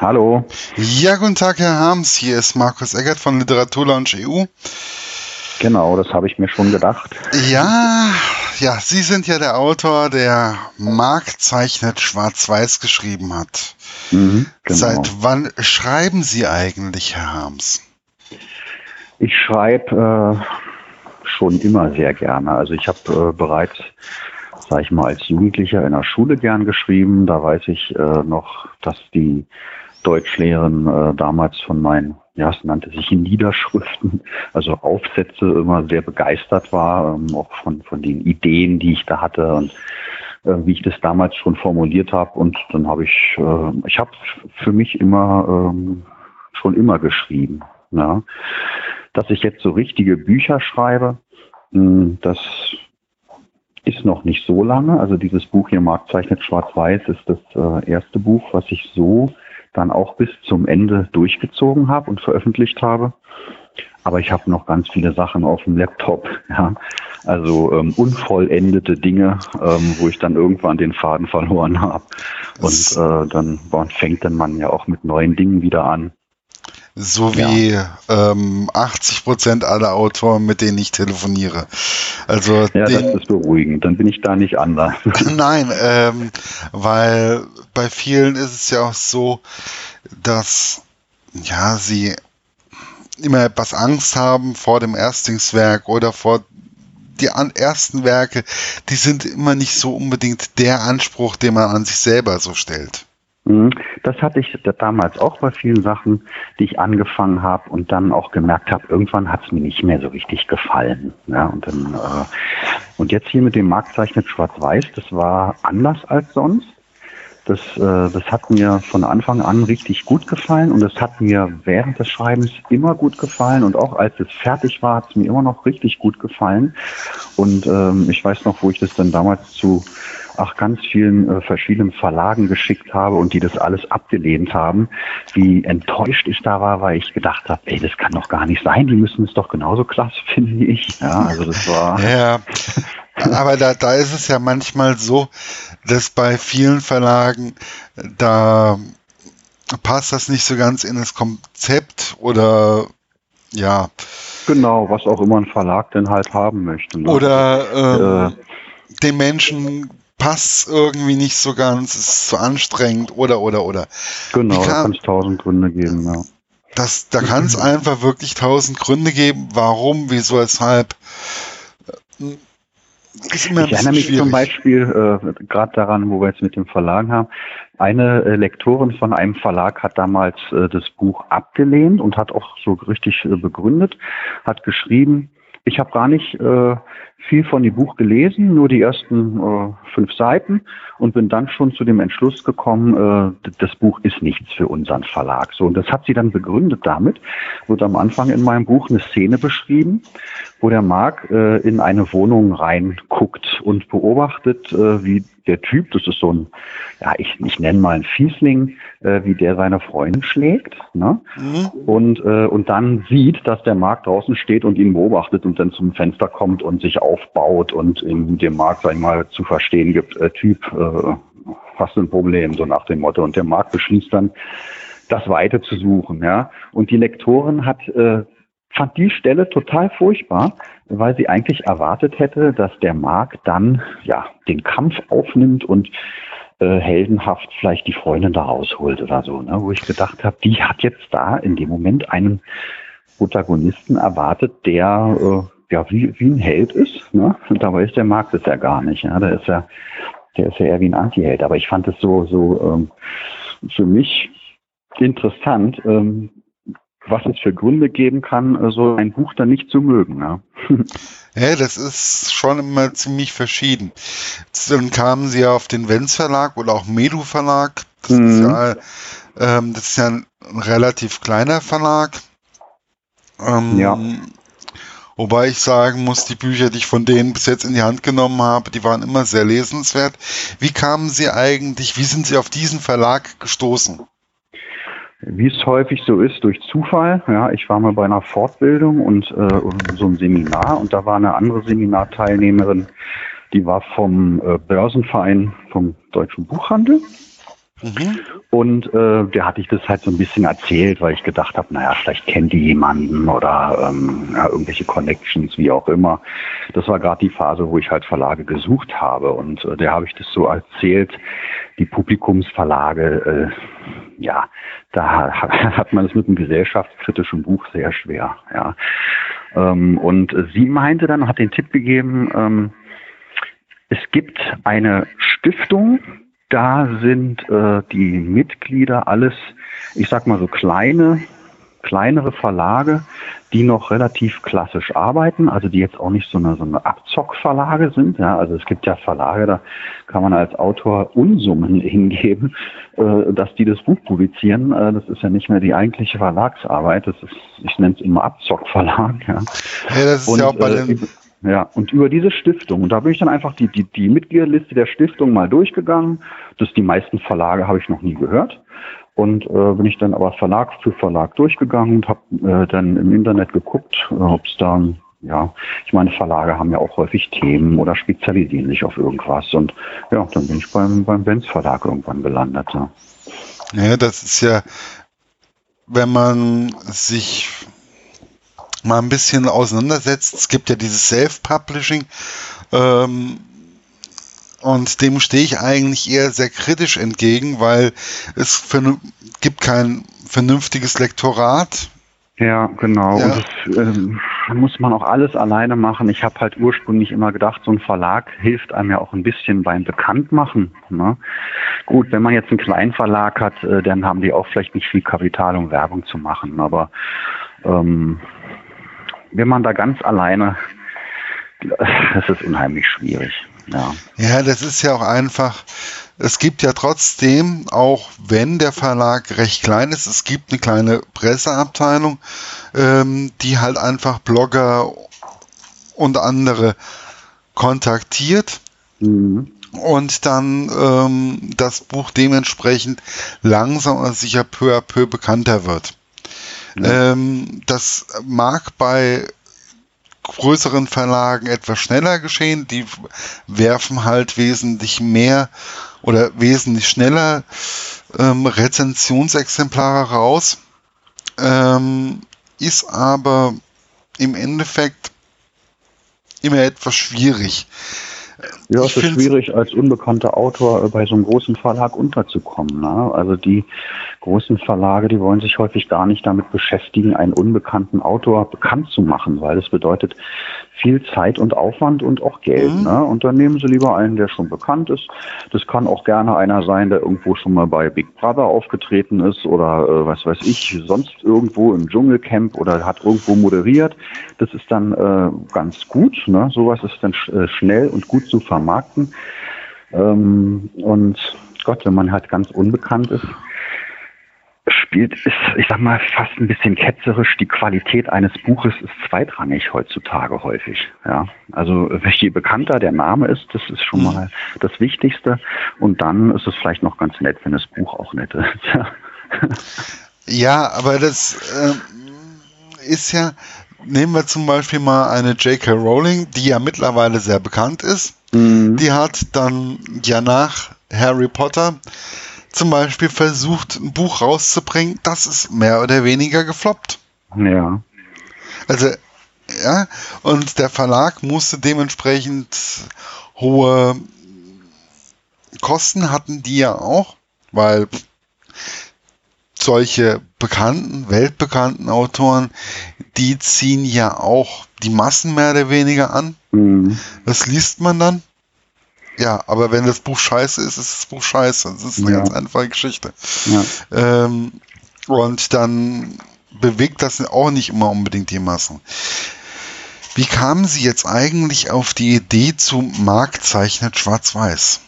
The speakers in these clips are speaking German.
Hallo. Ja, guten Tag, Herr Harms. Hier ist Markus Eggert von Literaturlaunch EU. Genau, das habe ich mir schon gedacht. Ja, ja, Sie sind ja der Autor, der Mark zeichnet Schwarz-Weiß geschrieben hat. Mhm, genau. Seit wann schreiben Sie eigentlich, Herr Harms? Ich schreibe äh, schon immer sehr gerne. Also ich habe äh, bereits, sage ich mal, als Jugendlicher in der Schule gern geschrieben. Da weiß ich äh, noch, dass die Deutschlehrerin äh, damals von meinen, ja, es nannte sich in Niederschriften, also Aufsätze immer sehr begeistert war, ähm, auch von, von den Ideen, die ich da hatte und äh, wie ich das damals schon formuliert habe. Und dann habe ich, äh, ich habe für mich immer ähm, schon immer geschrieben. Ja. Dass ich jetzt so richtige Bücher schreibe, mh, hm, das ist noch nicht so lange. Also dieses Buch hier, Markt zeichnet Schwarz-Weiß, ist das äh, erste Buch, was ich so dann auch bis zum Ende durchgezogen habe und veröffentlicht habe. Aber ich habe noch ganz viele Sachen auf dem Laptop, ja. Also ähm, unvollendete Dinge, ähm, wo ich dann irgendwann den Faden verloren habe. Und äh, dann fängt dann man ja auch mit neuen Dingen wieder an. So wie ja. ähm, 80 Prozent aller Autoren, mit denen ich telefoniere. Also ja, den, das ist beruhigend. Dann bin ich da nicht anders. Nein, ähm, weil bei vielen ist es ja auch so, dass ja sie immer etwas Angst haben vor dem Erstlingswerk oder vor die ersten Werke, die sind immer nicht so unbedingt der Anspruch, den man an sich selber so stellt. Mhm. Das hatte ich damals auch bei vielen Sachen, die ich angefangen habe und dann auch gemerkt habe, irgendwann hat es mir nicht mehr so richtig gefallen. Ja, und, dann, äh, und jetzt hier mit dem Marktzeichnet Schwarz-Weiß, das war anders als sonst. Das, äh, das hat mir von Anfang an richtig gut gefallen und es hat mir während des Schreibens immer gut gefallen und auch als es fertig war, hat es mir immer noch richtig gut gefallen. Und ähm, ich weiß noch, wo ich das dann damals zu auch ganz vielen äh, verschiedenen Verlagen geschickt habe und die das alles abgelehnt haben, wie enttäuscht ich da war, weil ich gedacht habe, ey, das kann doch gar nicht sein, die müssen es doch genauso klasse finden wie ich. Ja, also das war. ja. Aber da, da ist es ja manchmal so, dass bei vielen Verlagen da passt das nicht so ganz in das Konzept oder ja. Genau, was auch immer ein Verlag denn halt haben möchte. Ne? Oder ähm, äh, den Menschen passt irgendwie nicht so ganz, ist zu anstrengend oder oder oder. Genau, kann, da kann es tausend Gründe geben, ja. Das, da kann es einfach wirklich tausend Gründe geben, warum, wieso, weshalb. ich erinnere mich schwierig. zum Beispiel äh, gerade daran, wo wir jetzt mit dem Verlag haben. Eine äh, Lektorin von einem Verlag hat damals äh, das Buch abgelehnt und hat auch so richtig äh, begründet, hat geschrieben, ich habe gar nicht äh, viel von dem Buch gelesen, nur die ersten äh, fünf Seiten und bin dann schon zu dem Entschluss gekommen, äh, das Buch ist nichts für unseren Verlag. So und das hat sie dann begründet damit. Wird am Anfang in meinem Buch eine Szene beschrieben, wo der Mark äh, in eine Wohnung reinguckt und beobachtet, äh, wie der Typ, das ist so ein, ja, ich, ich nenne mal ein Fiesling, äh, wie der seine Freundin schlägt, ne? Mhm. Und, äh, und dann sieht, dass der Markt draußen steht und ihn beobachtet und dann zum Fenster kommt und sich aufbaut und in dem Markt, sag ich mal, zu verstehen gibt, äh, Typ, äh, hast du ein Problem, so nach dem Motto. Und der Markt beschließt dann, das Weite zu suchen, ja. Und die Lektorin hat äh, fand die Stelle total furchtbar, weil sie eigentlich erwartet hätte, dass der Mark dann ja den Kampf aufnimmt und äh, heldenhaft vielleicht die Freundin da rausholt oder so, ne? wo ich gedacht habe, die hat jetzt da in dem Moment einen Protagonisten erwartet, der äh, ja wie, wie ein Held ist. Ne? Und dabei ist der Mark das ja gar nicht. Ja? Da ist er, der ist ja eher wie ein Anti-Held. Aber ich fand es so, so ähm, für mich interessant, ähm, was es für Gründe geben kann, so also ein Buch dann nicht zu mögen. Ja. ja, das ist schon immer ziemlich verschieden. Dann kamen sie ja auf den Wenz Verlag oder auch Medu Verlag. Das, mhm. ist ja, ähm, das ist ja ein relativ kleiner Verlag. Ähm, ja. Wobei ich sagen muss, die Bücher, die ich von denen bis jetzt in die Hand genommen habe, die waren immer sehr lesenswert. Wie kamen Sie eigentlich, wie sind Sie auf diesen Verlag gestoßen? Wie es häufig so ist, durch Zufall. Ja, ich war mal bei einer Fortbildung und äh, so einem Seminar und da war eine andere Seminarteilnehmerin, die war vom äh, Börsenverein vom Deutschen Buchhandel. Mhm. Und äh, der hatte ich das halt so ein bisschen erzählt, weil ich gedacht habe, naja, vielleicht kennt die jemanden oder ähm, ja, irgendwelche Connections, wie auch immer. Das war gerade die Phase, wo ich halt Verlage gesucht habe. Und äh, der habe ich das so erzählt, die Publikumsverlage, äh, ja, da hat man es mit einem gesellschaftskritischen Buch sehr schwer. Ja. Ähm, und sie meinte dann, hat den Tipp gegeben, ähm, es gibt eine Stiftung, da sind äh, die Mitglieder alles, ich sag mal so kleine, kleinere Verlage, die noch relativ klassisch arbeiten, also die jetzt auch nicht so eine, so eine Abzockverlage sind. Ja, also es gibt ja Verlage, da kann man als Autor Unsummen hingeben, äh, dass die das Buch publizieren. Äh, das ist ja nicht mehr die eigentliche Verlagsarbeit. Das ist, ich nenne es immer Abzockverlag. Ja, ja das ist Und, ja auch bei äh, den ja, und über diese Stiftung, und da bin ich dann einfach die, die, die Mitgliederliste der Stiftung mal durchgegangen. Das die meisten Verlage habe ich noch nie gehört. Und äh, bin ich dann aber Verlag für Verlag durchgegangen und habe äh, dann im Internet geguckt, äh, ob es da, ja, ich meine, Verlage haben ja auch häufig Themen oder spezialisieren sich auf irgendwas. Und ja, dann bin ich beim, beim Benz Verlag irgendwann gelandet. Ja. ja, das ist ja, wenn man sich mal ein bisschen auseinandersetzt. Es gibt ja dieses Self-Publishing ähm, und dem stehe ich eigentlich eher sehr kritisch entgegen, weil es gibt kein vernünftiges Lektorat. Ja, genau. Ja. Und das äh, muss man auch alles alleine machen. Ich habe halt ursprünglich immer gedacht, so ein Verlag hilft einem ja auch ein bisschen beim Bekanntmachen. Ne? Gut, wenn man jetzt einen kleinen Verlag hat, äh, dann haben die auch vielleicht nicht viel Kapital, um Werbung zu machen. Aber ähm, wenn man da ganz alleine, das ist unheimlich schwierig. Ja. ja, das ist ja auch einfach, es gibt ja trotzdem, auch wenn der Verlag recht klein ist, es gibt eine kleine Presseabteilung, ähm, die halt einfach Blogger und andere kontaktiert mhm. und dann ähm, das Buch dementsprechend langsam und sicher peu à peu bekannter wird. Ähm, das mag bei größeren Verlagen etwas schneller geschehen. Die werfen halt wesentlich mehr oder wesentlich schneller ähm, Rezensionsexemplare raus. Ähm, ist aber im Endeffekt immer etwas schwierig. Ja, es ist schwierig, als unbekannter Autor bei so einem großen Verlag unterzukommen. Ne? Also die großen Verlage, die wollen sich häufig gar nicht damit beschäftigen, einen unbekannten Autor bekannt zu machen, weil das bedeutet viel Zeit und Aufwand und auch Geld. Mhm. Ne? Und dann nehmen sie lieber einen, der schon bekannt ist. Das kann auch gerne einer sein, der irgendwo schon mal bei Big Brother aufgetreten ist oder äh, was weiß ich, sonst irgendwo im Dschungelcamp oder hat irgendwo moderiert. Das ist dann äh, ganz gut. Ne? Sowas ist dann sch äh, schnell und gut zu vermarkten. Ähm, und Gott, wenn man halt ganz unbekannt ist, spielt, ist, ich sag mal, fast ein bisschen ketzerisch. Die Qualität eines Buches ist zweitrangig heutzutage häufig. Ja, also je bekannter der Name ist, das ist schon mhm. mal das Wichtigste. Und dann ist es vielleicht noch ganz nett, wenn das Buch auch nett ist. ja, aber das äh, ist ja, nehmen wir zum Beispiel mal eine J.K. Rowling, die ja mittlerweile sehr bekannt ist. Mhm. Die hat dann ja nach Harry Potter zum Beispiel versucht, ein Buch rauszubringen, das ist mehr oder weniger gefloppt. Ja. Also, ja, und der Verlag musste dementsprechend hohe Kosten hatten die ja auch, weil solche bekannten, weltbekannten Autoren, die ziehen ja auch die Massen mehr oder weniger an. Mhm. Das liest man dann. Ja, aber wenn das Buch scheiße ist, ist das Buch scheiße. Das ist eine ja. ganz einfache Geschichte. Ja. Ähm, und dann bewegt das auch nicht immer unbedingt die Massen. Wie kamen Sie jetzt eigentlich auf die Idee zu Marktzeichnet Schwarz-Weiß?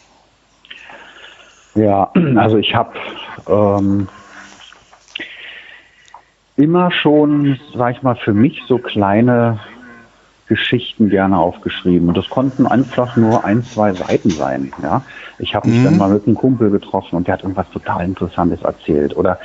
Ja, also ich habe ähm, immer schon, sag ich mal, für mich so kleine Geschichten gerne aufgeschrieben. Und das konnten einfach nur ein, zwei Seiten sein. Ja, ich habe mich mhm. dann mal mit einem Kumpel getroffen und der hat irgendwas total Interessantes erzählt. Oder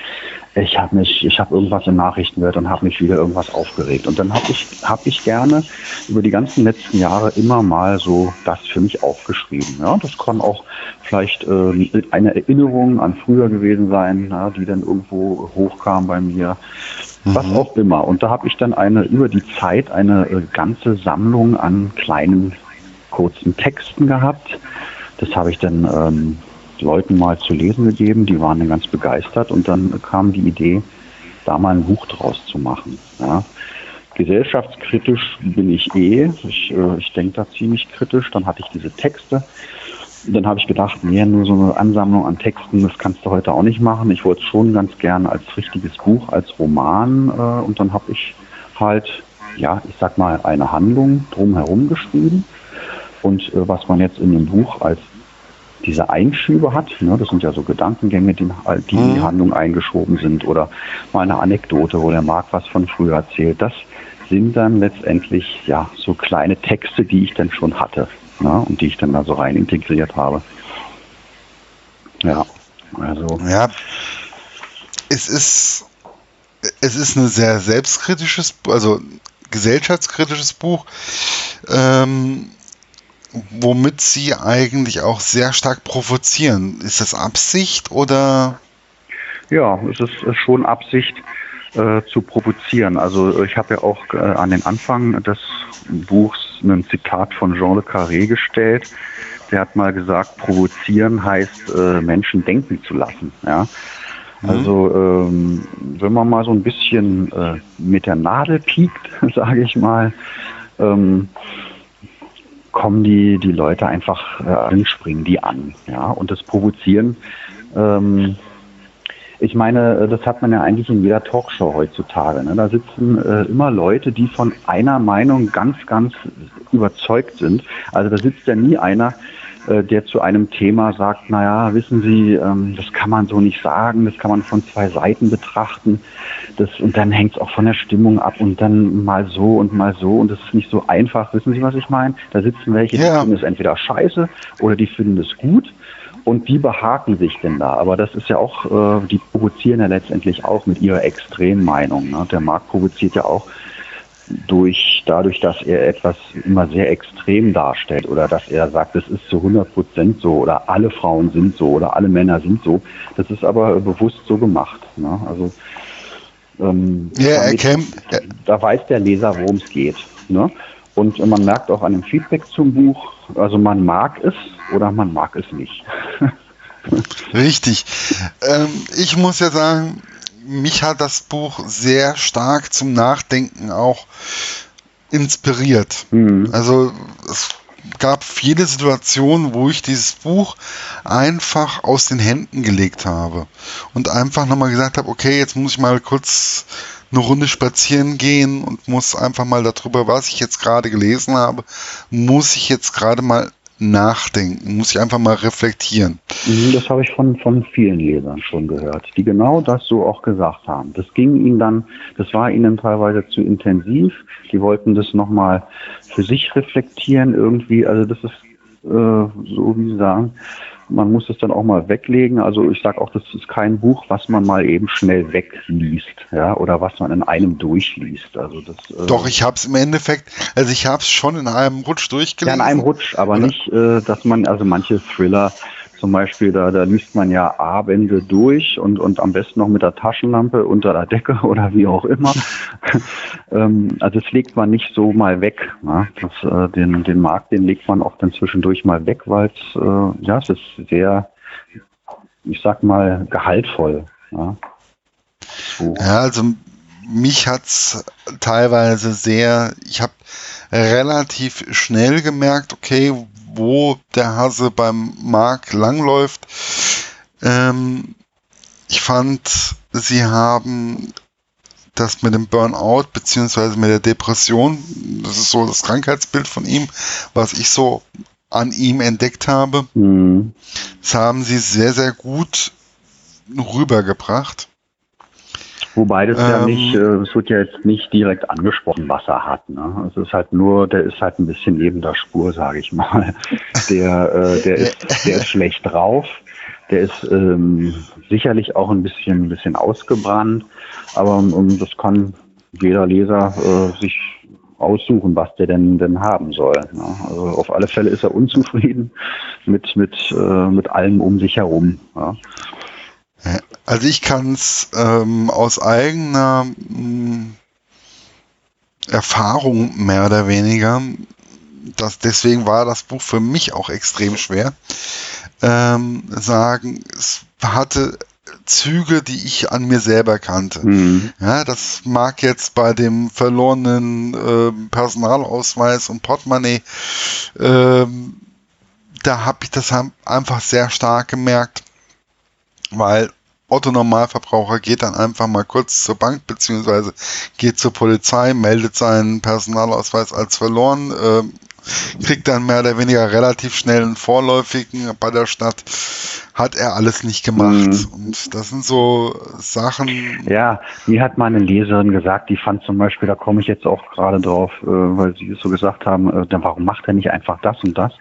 ich habe mich, ich habe irgendwas in Nachrichten gehört und habe mich wieder irgendwas aufgeregt. Und dann habe ich, habe ich gerne über die ganzen letzten Jahre immer mal so das für mich aufgeschrieben. Ja, das kann auch vielleicht äh, eine Erinnerung an früher gewesen sein, ja, die dann irgendwo hochkam bei mir. Was mhm. auch immer. Und da habe ich dann eine über die Zeit eine äh, ganze Sammlung an kleinen kurzen Texten gehabt. Das habe ich dann ähm, Leuten mal zu lesen gegeben, die waren dann ganz begeistert und dann kam die Idee, da mal ein Buch draus zu machen. Ja. Gesellschaftskritisch bin ich eh, ich, äh, ich denke da ziemlich kritisch, dann hatte ich diese Texte. Und dann habe ich gedacht, nee, nur so eine Ansammlung an Texten, das kannst du heute auch nicht machen. Ich wollte es schon ganz gerne als richtiges Buch, als Roman äh, und dann habe ich halt, ja, ich sag mal, eine Handlung drumherum geschrieben. Und äh, was man jetzt in dem Buch als diese Einschübe hat. Ne? Das sind ja so Gedankengänge, die, die in die mhm. Handlung eingeschoben sind oder mal eine Anekdote, wo der Marc was von früher erzählt. Das sind dann letztendlich ja so kleine Texte, die ich dann schon hatte ne? und die ich dann da so rein integriert habe. Ja, also. Ja, es ist, es ist ein sehr selbstkritisches, also gesellschaftskritisches Buch. Ähm, womit sie eigentlich auch sehr stark provozieren. Ist das Absicht oder? Ja, es ist schon Absicht äh, zu provozieren. Also ich habe ja auch äh, an den Anfang des Buchs ein Zitat von Jean le Carré gestellt. Der hat mal gesagt, provozieren heißt, äh, Menschen denken zu lassen. Ja. Mhm. Also ähm, wenn man mal so ein bisschen äh, mit der Nadel piekt, sage ich mal, ähm, kommen die, die Leute einfach äh, anspringen die an. Ja, und das Provozieren, ähm, ich meine, das hat man ja eigentlich in jeder Talkshow heutzutage. Ne? Da sitzen äh, immer Leute, die von einer Meinung ganz, ganz überzeugt sind. Also da sitzt ja nie einer, äh, der zu einem Thema sagt, naja, wissen Sie, ähm, das kann man so nicht sagen, das kann man von zwei Seiten betrachten. Das, und dann hängt es auch von der Stimmung ab und dann mal so und mal so und das ist nicht so einfach. Wissen Sie, was ich meine? Da sitzen welche, die ja. finden es entweder scheiße oder die finden es gut und die behaken sich denn da. Aber das ist ja auch, äh, die provozieren ja letztendlich auch mit ihrer Extremmeinung. Ne? Der Markt provoziert ja auch durch, dadurch, dass er etwas immer sehr extrem darstellt oder dass er sagt, es ist zu 100 Prozent so oder alle Frauen sind so oder alle Männer sind so. Das ist aber bewusst so gemacht. Ne? Also ähm, ja, damit, da weiß der Leser, worum es geht. Ne? Und man merkt auch an dem Feedback zum Buch, also man mag es oder man mag es nicht. Richtig. Ähm, ich muss ja sagen, mich hat das Buch sehr stark zum Nachdenken auch inspiriert. Mhm. Also es gab viele Situationen, wo ich dieses Buch einfach aus den Händen gelegt habe und einfach nochmal gesagt habe, okay, jetzt muss ich mal kurz eine Runde spazieren gehen und muss einfach mal darüber, was ich jetzt gerade gelesen habe, muss ich jetzt gerade mal nachdenken, muss ich einfach mal reflektieren. Mhm, das habe ich von, von vielen Lesern schon gehört, die genau das so auch gesagt haben. Das ging ihnen dann, das war ihnen teilweise zu intensiv. Die wollten das nochmal für sich reflektieren irgendwie. Also das ist äh, so, wie Sie sagen, man muss es dann auch mal weglegen. Also ich sage auch, das ist kein Buch, was man mal eben schnell wegliest, ja, oder was man in einem durchliest. Also das. Äh Doch, ich habe es im Endeffekt, also ich habe es schon in einem Rutsch durchgelesen. Ja, in einem Rutsch, aber oder? nicht, äh, dass man, also manche Thriller zum Beispiel, da, da liest man ja Abende durch und, und am besten noch mit der Taschenlampe unter der Decke oder wie auch immer. ähm, also das legt man nicht so mal weg. Ne? Das, äh, den, den Markt, den legt man auch dann zwischendurch mal weg, weil es, äh, ja, es ist sehr, ich sag mal, gehaltvoll. Ja, so. ja also mich hat's teilweise sehr, ich habe relativ schnell gemerkt, okay, wo der Hase beim Mark langläuft. Ähm, ich fand, sie haben das mit dem Burnout beziehungsweise mit der Depression, das ist so das Krankheitsbild von ihm, was ich so an ihm entdeckt habe. Mhm. Das haben sie sehr, sehr gut rübergebracht. Wobei das ähm, ja nicht, äh, es wird ja jetzt nicht direkt angesprochen, was er hat. Ne? Es ist halt nur, der ist halt ein bisschen neben der Spur, sage ich mal. Der, äh, der, ist, der ist schlecht drauf. Der ist ähm, sicherlich auch ein bisschen, ein bisschen ausgebrannt, aber um, das kann jeder Leser äh, sich aussuchen, was der denn denn haben soll. Ne? Also auf alle Fälle ist er unzufrieden mit mit äh, mit allem um sich herum. Ja? Also ich kann es ähm, aus eigener mh, hm, Erfahrung mehr oder weniger, das, deswegen war das Buch für mich auch extrem schwer, ähm, sagen, es hatte Züge, die ich an mir selber kannte. Mhm. Ja, das mag jetzt bei dem verlorenen äh, Personalausweis und Portemonnaie, ähm, da habe ich das einfach sehr stark gemerkt, weil Otto Normalverbraucher geht dann einfach mal kurz zur Bank beziehungsweise geht zur Polizei, meldet seinen Personalausweis als verloren, äh, kriegt dann mehr oder weniger relativ schnell einen vorläufigen bei der Stadt. Hat er alles nicht gemacht. Mhm. Und das sind so Sachen. Ja, mir hat meine Leserin gesagt, die fand zum Beispiel, da komme ich jetzt auch gerade drauf, äh, weil sie es so gesagt haben, äh, dann warum macht er nicht einfach das und das?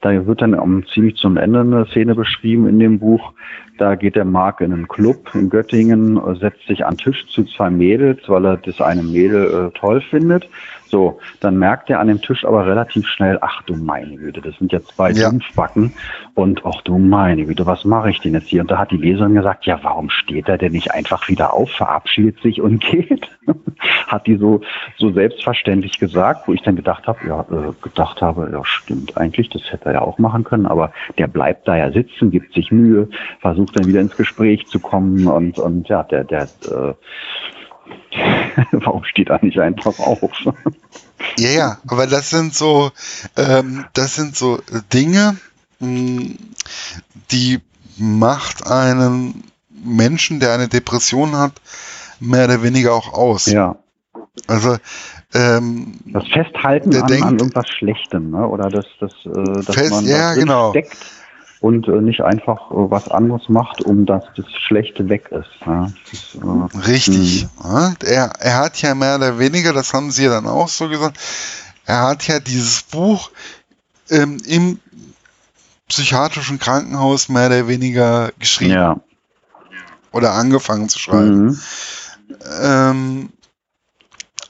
Da wird dann um, ziemlich zum Ende eine Szene beschrieben in dem Buch, da geht der Marc in einen Club in Göttingen, setzt sich an Tisch zu zwei Mädels, weil er das eine Mädel äh, toll findet. So, dann merkt er an dem Tisch aber relativ schnell, ach du meine Güte, das sind ja zwei ja. Dumpfbacken und ach du meine Güte, was mache ich denn jetzt hier? Und da hat die Leserin gesagt, ja, warum steht er denn nicht einfach wieder auf, verabschiedet sich und geht? hat die so, so selbstverständlich gesagt, wo ich dann gedacht habe, ja, äh, gedacht habe, ja, stimmt eigentlich, das hätte er ja auch machen können, aber der bleibt da ja sitzen, gibt sich Mühe, versucht dann wieder ins Gespräch zu kommen und, und ja, der, der, äh, Warum steht er nicht einfach auf? ja, ja, aber das sind so, ähm, das sind so Dinge, mh, hm, die macht einen Menschen, der eine Depression hat, mehr oder weniger auch aus. Ja. Also ähm, das Festhalten an, denkt, an irgendwas Schlechtem, ne? oder das, das, äh, dass fest, man ja, genau. steckt und äh, nicht einfach äh, was anderes macht, um dass das Schlechte weg ist. Ja. Das, äh, Richtig. Ja, er, er hat ja mehr oder weniger, das haben Sie ja dann auch so gesagt, er hat ja dieses Buch ähm, im psychiatrischen Krankenhaus mehr oder weniger geschrieben. Ja. Oder angefangen zu schreiben. Mhm. Ähm,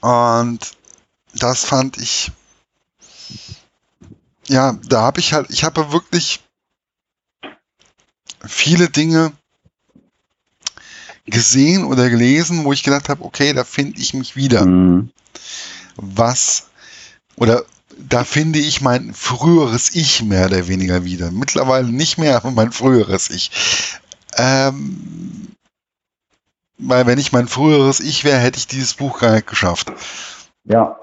und das fand ich, ja, da habe ich halt, ich habe wirklich viele Dinge gesehen oder gelesen, wo ich gedacht habe, okay, da finde ich mich wieder. Mhm. Was oder da finde ich mein früheres Ich mehr oder weniger wieder. Mittlerweile nicht mehr, aber mein früheres Ich. Ähm, weil wenn ich mein früheres Ich wäre, hätte ich dieses Buch gar nicht geschafft. Ja.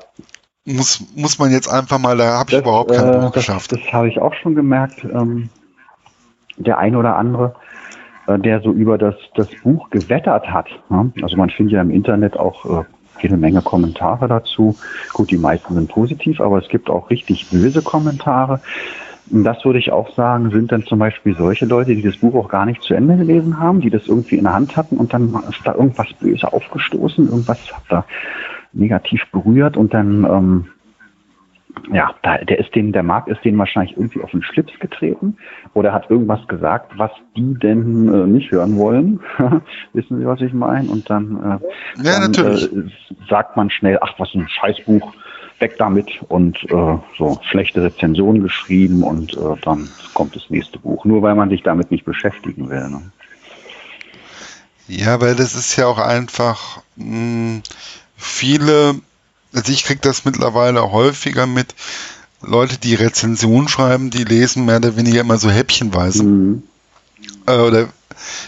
Muss, muss man jetzt einfach mal, da habe ich überhaupt kein äh, Buch das, geschafft. Das habe ich auch schon gemerkt. Ähm, der ein oder andere, äh, der so über das, das Buch gewettert hat. Ne? Also man findet ja im Internet auch äh, jede Menge Kommentare dazu. Gut, die meisten sind positiv, aber es gibt auch richtig böse Kommentare. Und das würde ich auch sagen, sind dann zum Beispiel solche Leute, die das Buch auch gar nicht zu Ende gelesen haben, die das irgendwie in der Hand hatten und dann ist da irgendwas böse aufgestoßen, irgendwas hat da negativ berührt und dann ähm, ja, da, der ist den, der Markt ist denen wahrscheinlich irgendwie auf den Schlips getreten oder hat irgendwas gesagt, was die denn äh, nicht hören wollen. Wissen Sie, was ich meine? Und dann, äh, ja, dann äh, sagt man schnell, ach, was ein Scheißbuch, weg damit und äh, so schlechte Rezensionen geschrieben und äh, dann kommt das nächste Buch. Nur weil man sich damit nicht beschäftigen will. Ne? Ja, weil das ist ja auch einfach mh, hm, viele also ich kriege das mittlerweile häufiger mit, Leute, die Rezensionen schreiben, die lesen mehr oder weniger immer so häppchenweise. Mhm. Äh, oder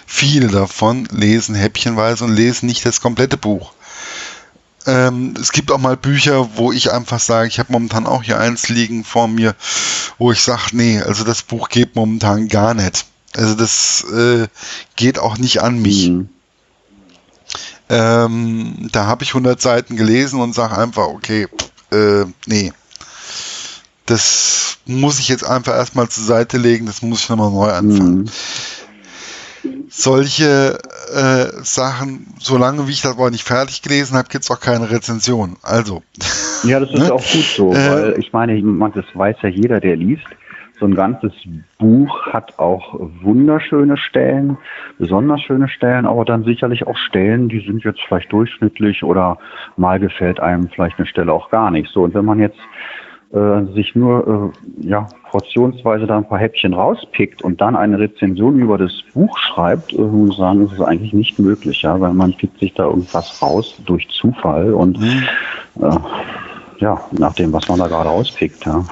viele davon lesen häppchenweise und lesen nicht das komplette Buch. Ähm, es gibt auch mal Bücher, wo ich einfach sage, ich habe momentan auch hier eins liegen vor mir, wo ich sage, nee, also das Buch geht momentan gar nicht. Also das äh, geht auch nicht an mich. Mhm. Ähm, da habe ich 100 Seiten gelesen und sage einfach, okay, äh, nee. Das muss ich jetzt einfach erstmal zur Seite legen, das muss ich nochmal neu anfangen. Mhm. Solche äh, Sachen, solange wie ich das aber nicht fertig gelesen habe, gibt es auch keine Rezension. Also. Ja, das ist ne? auch gut so, äh, weil ich meine, das weiß ja jeder, der liest so ein ganzes Buch hat auch wunderschöne Stellen, besonders schöne Stellen, aber dann sicherlich auch Stellen, die sind jetzt vielleicht durchschnittlich oder mal gefällt einem vielleicht eine Stelle auch gar nicht. So, und wenn man jetzt äh, sich nur äh, ja, portionsweise da ein paar Häppchen rauspickt und dann eine Rezension über das Buch schreibt, äh, muss sagen, ist es eigentlich nicht möglich, ja, weil man pickt sich da irgendwas raus durch Zufall und mhm. äh, ja, nach dem, was man da gerade rauspickt. Ja.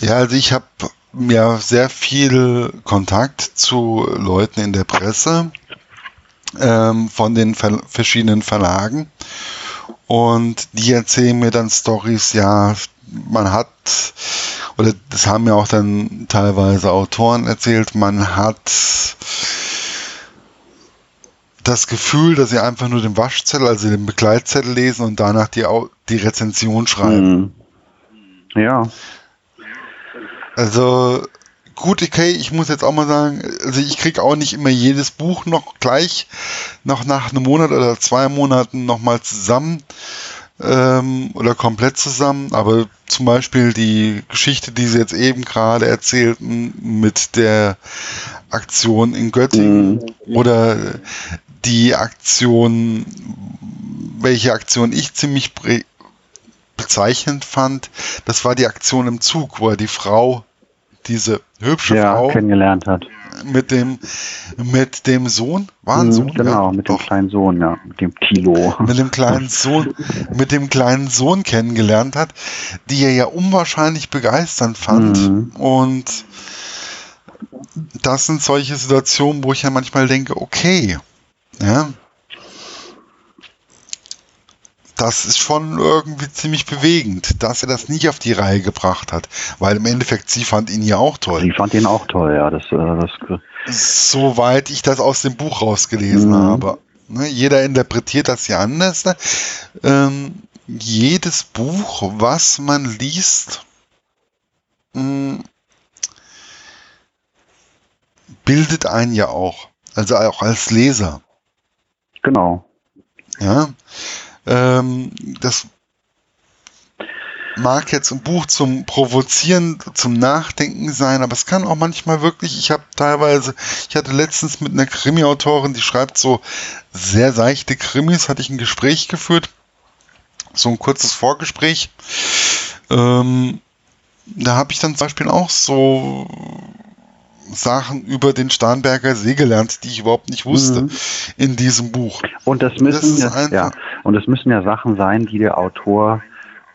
Ja, also ich habe ja sehr viel Kontakt zu Leuten in der Presse ähm, von den ver verschiedenen Verlagen und die erzählen mir dann Stories, ja, man hat, oder das haben mir auch dann teilweise Autoren erzählt, man hat das Gefühl, dass sie einfach nur den Waschzettel, also den Begleitzettel lesen und danach die, die Rezension schreiben. Mhm. Ja. Also gut, okay, ich muss jetzt auch mal sagen, also ich kriege auch nicht immer jedes Buch noch gleich, noch nach einem Monat oder zwei Monaten nochmal zusammen ähm, oder komplett zusammen, aber zum Beispiel die Geschichte, die Sie jetzt eben gerade erzählten mit der Aktion in Göttingen mhm. oder die Aktion, welche Aktion ich ziemlich bezeichnend fand, das war die Aktion im Zug, wo er die Frau, diese hübsche ja, Frau kennengelernt hat. Mit dem, mit dem Sohn, war ein mhm, Sohn? Genau, ja, mit doch. dem kleinen Sohn, ja, mit dem Tilo. Mit dem kleinen Sohn, mit dem kleinen Sohn kennengelernt hat, die er ja unwahrscheinlich begeisternd fand. Mhm. Und das sind solche Situationen, wo ich ja manchmal denke, okay, ja, das ist schon irgendwie ziemlich bewegend, dass er das nicht auf die Reihe gebracht hat, weil im Endeffekt sie fand ihn ja auch toll. Sie fand ihn auch toll, ja. Das, äh, das Soweit ich das aus dem Buch rausgelesen mhm. habe. Ne, jeder interpretiert das ja anders. Ne? Ähm, jedes Buch, was man liest, mh, hm, bildet einen ja auch. Also auch als Leser. Genau. Ja. Ähm, das mag jetzt ein Buch zum Provozieren, zum Nachdenken sein, aber es kann auch manchmal wirklich, ich habe teilweise, ich hatte letztens mit einer Krimi-Autorin, die schreibt so sehr seichte Krimis, hatte ich ein Gespräch geführt, so ein kurzes Vorgespräch. Ähm, da habe ich dann zum Beispiel auch so Sachen über den Starnberger See gelernt, die ich überhaupt nicht wusste mhm. in diesem Buch. Und das müssen das ja, und das müssen ja Sachen sein, die der Autor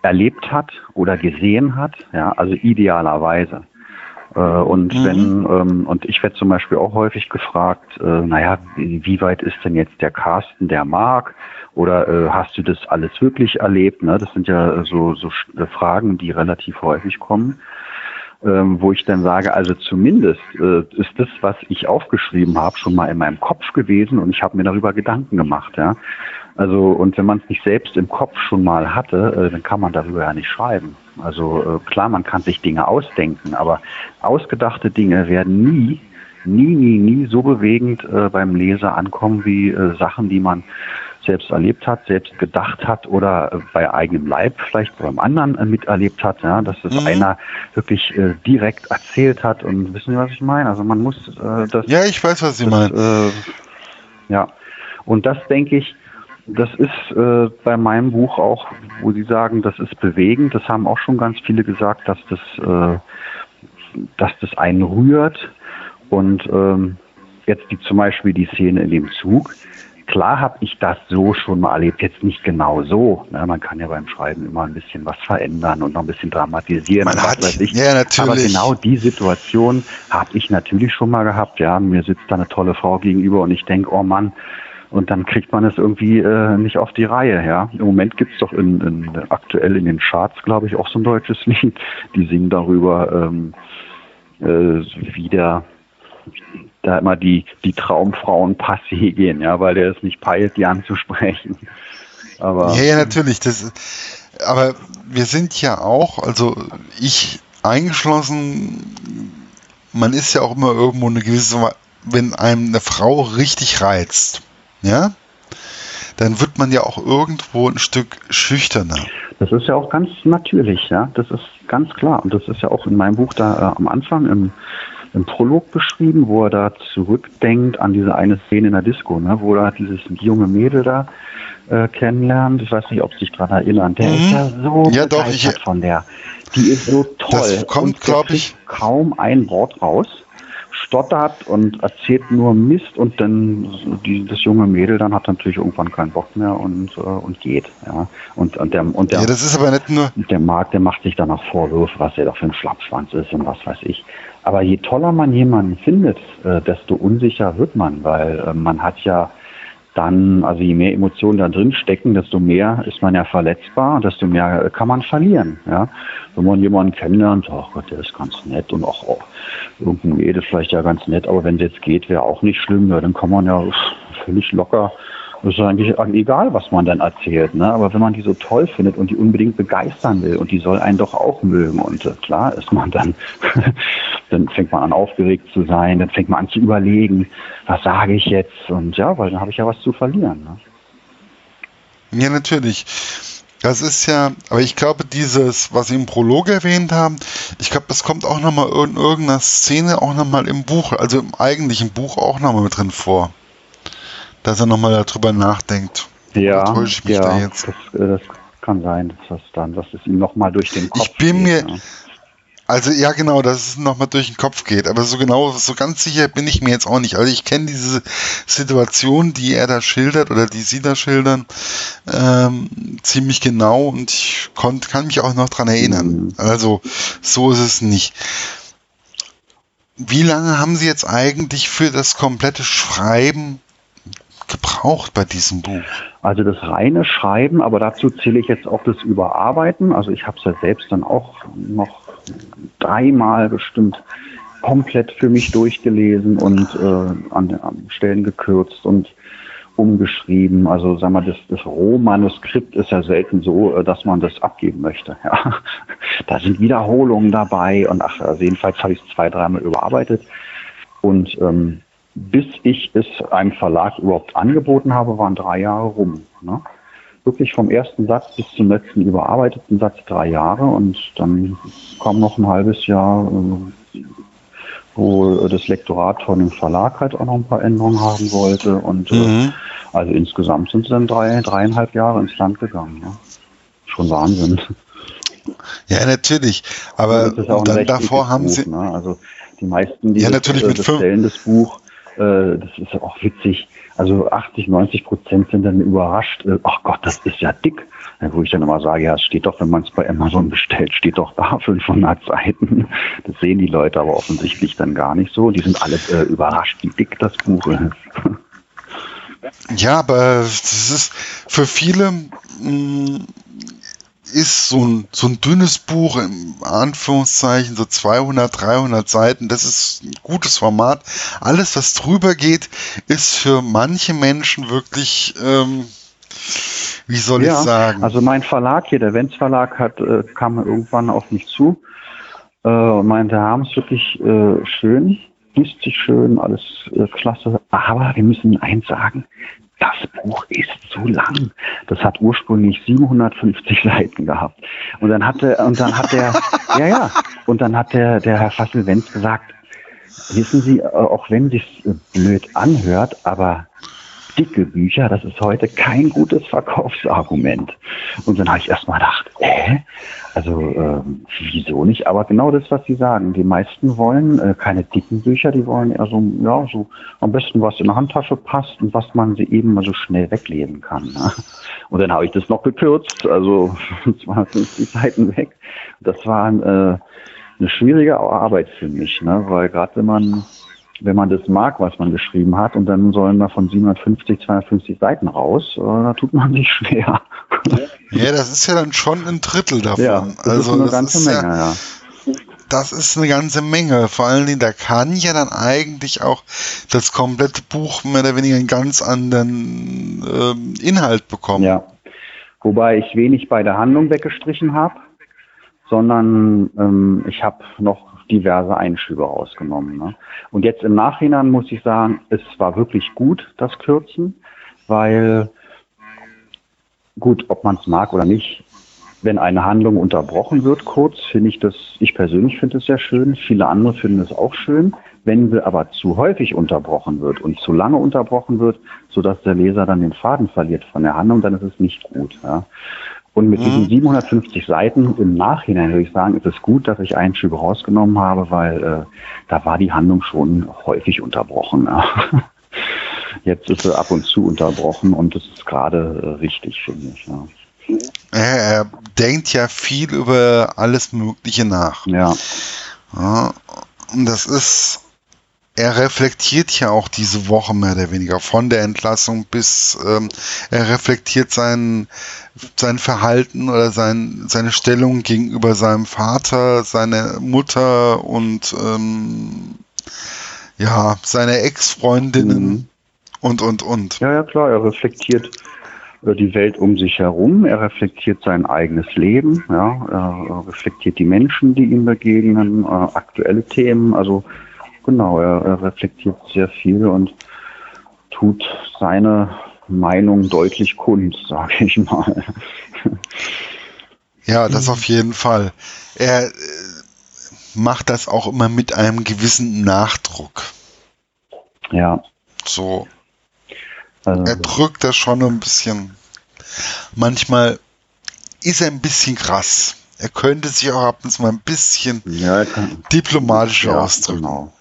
erlebt hat oder gesehen hat, ja, also idealerweise. Äh, und mhm. wenn, ähm, und ich werde zum Beispiel auch häufig gefragt, äh, naja, wie weit ist denn jetzt der Carsten der Mark? Oder äh, hast du das alles wirklich erlebt? Ne? Das sind ja so, so Fragen, die relativ häufig kommen ähm, wo ich dann sage, also zumindest äh, ist das, was ich aufgeschrieben habe, schon mal in meinem Kopf gewesen und ich habe mir darüber Gedanken gemacht, ja. Also und wenn man es nicht selbst im Kopf schon mal hatte, äh, dann kann man darüber ja nicht schreiben. Also äh, klar, man kann sich Dinge ausdenken, aber ausgedachte Dinge werden nie, nie, nie, nie so bewegend äh, beim Leser ankommen wie äh, Sachen, die man selbst erlebt hat, selbst gedacht hat oder bei eigenem Leib vielleicht beim anderen äh, miterlebt hat, ja, dass es mhm. einer wirklich äh, direkt erzählt hat und wissen Sie, was ich meine? Also man muss äh, das. Ja, ich weiß, was Sie meinen. Äh, ja, und das denke ich, das ist äh, bei meinem Buch auch, wo Sie sagen, das ist bewegend. Das haben auch schon ganz viele gesagt, dass das, äh, dass das einen rührt. Und ähm, jetzt die, zum Beispiel die Szene in dem Zug Klar habe ich das so schon mal erlebt, jetzt nicht genau so. Ne? Man kann ja beim Schreiben immer ein bisschen was verändern und noch ein bisschen dramatisieren. Man hat. Ja, natürlich. Aber genau die Situation habe ich natürlich schon mal gehabt. Ja, mir sitzt da eine tolle Frau gegenüber und ich denke, oh Mann, und dann kriegt man es irgendwie äh, nicht auf die Reihe. Ja, im Moment gibt's doch in, in aktuell in den Charts, glaube ich, auch so ein deutsches Lied. Die singen darüber, ähm, äh, wie der da immer die, die Traumfrauen passé gehen, ja, weil der es nicht peilt, die anzusprechen. Aber, ja, ja, natürlich. Das, aber wir sind ja auch, also ich eingeschlossen, man ist ja auch immer irgendwo eine gewisse, wenn einem eine Frau richtig reizt, ja, dann wird man ja auch irgendwo ein Stück schüchterner. Das ist ja auch ganz natürlich, ja. Das ist ganz klar. Und das ist ja auch in meinem Buch da äh, am Anfang im, im Prolog beschrieben, wo er da zurückdenkt an diese eine Szene in der Disco, ne, wo er dieses junge Mädel da äh, kennenlernt. Ich weiß nicht, ob Sie sich daran erinnern. Der mhm. ist ja so ja, doch, ich, von der. Die ist so toll. Das kommt, glaube ich, kaum ein Wort raus stottert und erzählt nur Mist und dann die, das junge Mädel dann hat natürlich irgendwann keinen Bock mehr und äh, und geht ja und und der und der ja, das ist aber nicht nur der Markt der macht sich dann auch Vorwürfe was er doch für ein Schlappschwanz ist und was weiß ich aber je toller man jemanden findet äh, desto unsicher wird man weil äh, man hat ja dann, also je mehr Emotionen da drin stecken, desto mehr ist man ja verletzbar, desto mehr kann man verlieren. Ja? Wenn man jemanden kennenlernt, ach oh Gott, der ist ganz nett und auch, auch irgendein Mädel vielleicht ja ganz nett, aber wenn es jetzt geht, wäre auch nicht schlimm, ja, dann kann man ja völlig locker das ist eigentlich egal, was man dann erzählt. Ne? Aber wenn man die so toll findet und die unbedingt begeistern will und die soll einen doch auch mögen und äh, klar ist man dann, dann fängt man an aufgeregt zu sein, dann fängt man an zu überlegen, was sage ich jetzt und ja, weil dann habe ich ja was zu verlieren. Ne? Ja, natürlich. Das ist ja, aber ich glaube, dieses, was Sie im Prolog erwähnt haben, ich glaube, das kommt auch nochmal in irgendeiner Szene auch nochmal im Buch, also im eigentlichen Buch auch nochmal mit drin vor dass er nochmal darüber nachdenkt. Ja, täusche ich mich ja, da jetzt? Das, äh, das, kann sein, dass das dann, dass es ihm nochmal durch den Kopf Ich bin geht, mir, ja. also ja genau, dass es nochmal durch den Kopf geht, aber so genau, so ganz sicher bin ich mir jetzt auch nicht. Also ich kenne diese Situation, die er da schildert oder die Sie da schildern, ähm, ziemlich genau und ich konnt, kann mich auch noch dran erinnern. Mhm. Also so ist es nicht. Wie lange haben Sie jetzt eigentlich für das komplette Schreiben gebraucht bei diesem Buch? Also das reine Schreiben, aber dazu zähle ich jetzt auch das Überarbeiten. Also ich habe es ja selbst dann auch noch dreimal bestimmt komplett für mich durchgelesen und äh, an, an Stellen gekürzt und umgeschrieben. Also sagen wir, das, das Rohmanuskript ist ja selten so, äh, dass man das abgeben möchte. Ja. Da sind Wiederholungen dabei und ach, also jedenfalls habe ich es zwei, dreimal überarbeitet. Und ähm, bis ich es einem Verlag überhaupt angeboten habe, waren drei Jahre rum. Ne? Wirklich vom ersten Satz bis zum letzten überarbeiteten Satz drei Jahre und dann kam noch ein halbes Jahr, äh, wo das Lektorat von dem Verlag halt auch noch ein paar Änderungen haben wollte und äh, mhm. also insgesamt sind es dann drei, dreieinhalb Jahre ins Land gegangen. Ne? Schon Wahnsinn. Ja, natürlich. Aber dann davor haben Buch, Sie. Ne? Also die meisten, die ja, natürlich das, mit das Buch, äh, das ist auch witzig. Also 80, 90 Prozent sind dann überrascht. Äh, ach Gott, das ist ja dick. Wo ich dann immer sage, ja, es steht doch, wenn man es bei Amazon bestellt, steht doch da 500 Seiten. Das sehen die Leute aber offensichtlich dann gar nicht so. Die sind alle äh, überrascht, wie dick das Buch ist. Ja, aber das ist für viele mh, mm, ist so ein, so ein dünnes Buch, im Anführungszeichen, so 200, 300 Seiten, das ist ein gutes Format. Alles, was drüber geht, ist für manche Menschen wirklich, ähm, wie soll ja, ich sagen? Also mein Verlag hier, der Wenz Verlag, hat, äh, kam irgendwann auf mich zu äh, und meinte, haben es wirklich äh, schön, liest sich schön, alles äh, klasse, aber wir müssen eins sagen, das Buch ist zu lang. Das hat ursprünglich 750 Seiten gehabt. Und dann hatte, und dann hat der, ja, ja, und dann hat der, der Herr Fassel-Wenz gesagt, wissen Sie, auch wenn sich's blöd anhört, aber dicke Bücher, das ist heute kein gutes Verkaufsargument. Und dann habe ich erstmal gedacht, äh, also äh, wieso nicht? Aber genau das, was Sie sagen. Die meisten wollen äh, keine dicken Bücher, die wollen eher so, ja, so am besten was in der Handtasche passt und was man sie eben mal so schnell weglesen kann. Ne? Und dann habe ich das noch gekürzt, also 250 Seiten weg. Das war äh, eine schwierige Arbeit für mich, ne? weil gerade wenn man wenn man das mag, was man geschrieben hat, und dann sollen da von 750, 250 Seiten raus, äh, da tut man sich schwer. Ja, das ist ja dann schon ein Drittel davon. Ja, das also ist eine ganze Menge, ja, ja. Das ist eine ganze Menge. Vor allen Dingen, da kann ja dann eigentlich auch das komplette Buch mehr oder weniger einen ganz anderen ähm, Inhalt bekommen. Ja. Wobei ich wenig bei der Handlung weggestrichen habe, sondern ähm, ich habe noch diverse Einschübe rausgenommen. Ne? Und jetzt im Nachhinein muss ich sagen, es war wirklich gut, das Kürzen, weil gut, ob man es mag oder nicht, Wenn eine Handlung unterbrochen wird, kurz, finde ich das, ich persönlich finde es sehr schön, viele andere finden es auch schön. Wenn sie aber zu häufig unterbrochen wird und zu lange unterbrochen wird, sodass der Leser dann den Faden verliert von der Handlung, dann ist es nicht gut. Ja. Und mit mhm. diesen 750 Seiten im Nachhinein würde ich sagen, ist es gut, dass ich einen Schübe rausgenommen habe, weil äh, da war die Handlung schon häufig unterbrochen. Ja. Jetzt ist sie ab und zu unterbrochen und das ist gerade äh, richtig, finde ich. Ja. Er, denkt ja viel über alles Mögliche nach. Ja. ja. Und das ist, er reflektiert ja auch diese Woche mehr oder weniger von der Entlassung bis ähm, er reflektiert sein, sein Verhalten oder sein, seine Stellung gegenüber seinem Vater, seiner Mutter und ähm, ja, seine Ex-Freundinnen mhm. und und und. Ja, ja, klar, er reflektiert die Welt um sich herum, er reflektiert sein eigenes Leben, ja, er reflektiert die Menschen, die ihm begegnen, äh, aktuelle Themen, also genau, er, er reflektiert sehr viel und tut seine Meinung deutlich kund, sage ich mal. Ja, das auf jeden Fall. Er äh, macht das auch immer mit einem gewissen Nachdruck. Ja. So. Also, er drückt das schon ein bisschen. Manchmal ist er ein bisschen krass. Er könnte sich auch ab und zu mal ein bisschen ja, diplomatischer ja, ausdrücken. Genau.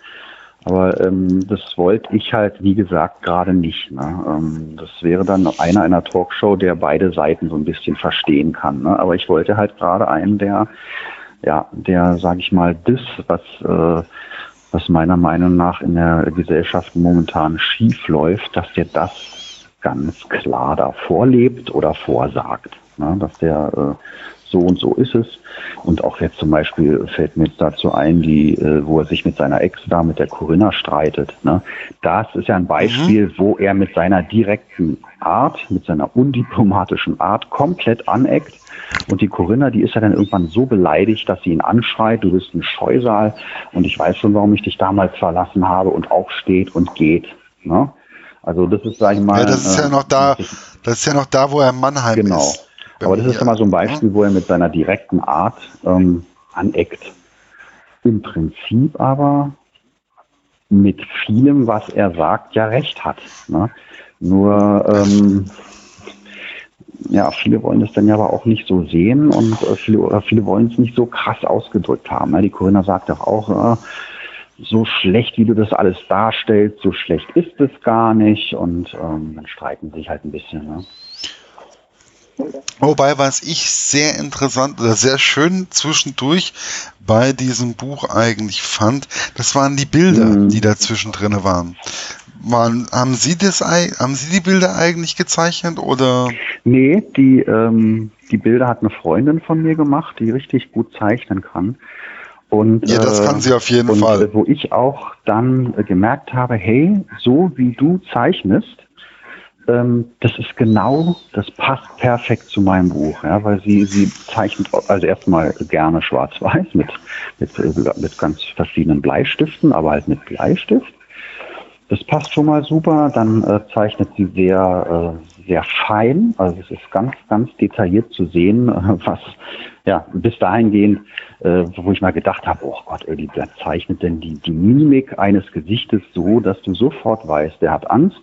Aber ähm, das wollte ich halt, wie gesagt, gerade nicht. Ne? Ähm, das wäre dann einer einer Talkshow, der beide Seiten so ein bisschen verstehen kann. Ne? Aber ich wollte halt gerade einen, der, ja, der, sage ich mal, das, was, äh, was meiner Meinung nach in der Gesellschaft momentan schief läuft, dass der das ganz klar da vorlebt oder vorsagt. Ne? Dass der äh, so und so ist es. Und auch jetzt zum Beispiel fällt mir jetzt dazu ein, die, äh, wo er sich mit seiner Ex da, mit der Corinna streitet. Ne? Das ist ja ein Beispiel, mhm. wo er mit seiner direkten Art, mit seiner undiplomatischen Art komplett aneckt. Und die Corinna, die ist ja dann irgendwann so beleidigt, dass sie ihn anschreit, du bist ein Scheusal und ich weiß schon, warum ich dich damals verlassen habe und aufsteht und geht. Ne? Also das ist, sag ich mal. Ja, das ist ja äh, noch da, das ist ja noch da, wo er in Mannheim genau. ist. Aber das ist mal so ein Beispiel, wo er mit seiner direkten Art ähm, aneckt. Im Prinzip aber mit vielem, was er sagt, ja recht hat. Ne? Nur ähm, ja, viele wollen das dann ja aber auch nicht so sehen und äh, viele, oder viele wollen es nicht so krass ausgedrückt haben. Ne? Die Corinna sagt doch auch, äh, so schlecht, wie du das alles darstellst, so schlecht ist es gar nicht und ähm, dann streiten sich halt ein bisschen. Ne? Wobei, was ich sehr interessant oder sehr schön zwischendurch bei diesem Buch eigentlich fand, das waren die Bilder, mhm. die da zwischendrin waren. waren. Haben Sie das, haben Sie die Bilder eigentlich gezeichnet oder? Nee, die, ähm, die Bilder hat eine Freundin von mir gemacht, die richtig gut zeichnen kann. Und, ja, das kann sie auf jeden und, Fall. Wo ich auch dann äh, gemerkt habe, hey, so wie du zeichnest, das ist genau, das passt perfekt zu meinem Buch, ja, weil sie, sie zeichnet also erstmal gerne schwarz-weiß mit, mit, mit ganz verschiedenen Bleistiften, aber halt mit Bleistift. Das passt schon mal super. Dann äh, zeichnet sie sehr, äh, sehr fein. Also es ist ganz, ganz detailliert zu sehen, äh, was ja bis dahingehend, äh, wo ich mal gedacht habe, oh Gott, wie zeichnet denn die, die Mimik eines Gesichtes so, dass du sofort weißt, der hat Angst,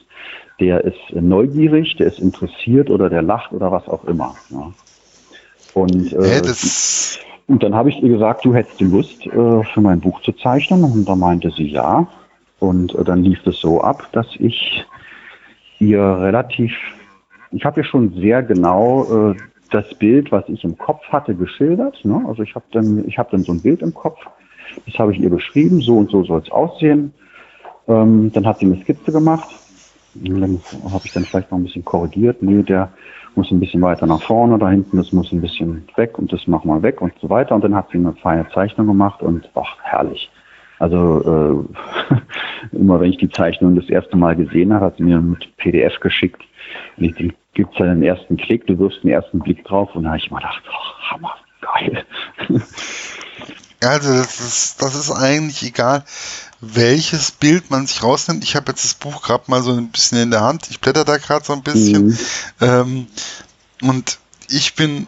der ist neugierig, der ist interessiert oder der lacht oder was auch immer. Ja. Und, äh, und dann habe ich ihr gesagt, du hättest die Lust, äh, für mein Buch zu zeichnen. Und da meinte sie ja. Und äh, dann lief es so ab, dass ich ihr relativ, ich habe ihr schon sehr genau äh, das Bild, was ich im Kopf hatte, geschildert. Ne? Also ich habe dann, ich habe dann so ein Bild im Kopf, das habe ich ihr beschrieben, so und so soll es aussehen. Ähm, dann hat sie eine Skizze gemacht. Dann habe ich dann vielleicht noch ein bisschen korrigiert. Nee, der muss ein bisschen weiter nach vorne, da hinten, das muss ein bisschen weg und das machen wir weg und so weiter. Und dann hat sie eine feine Zeichnung gemacht und ach, herrlich. Also äh, immer wenn ich die Zeichnung das erste Mal gesehen habe, hat sie mir mit PDF geschickt. Und ich gibt's ja den ersten Klick, du wirfst den ersten Blick drauf und da habe ich mal gedacht, oh, Hammer, geil. Also das ist, das ist eigentlich egal, welches Bild man sich rausnimmt. Ich habe jetzt das Buch gerade mal so ein bisschen in der Hand. Ich blätter da gerade so ein bisschen. Mhm. Ähm, und ich bin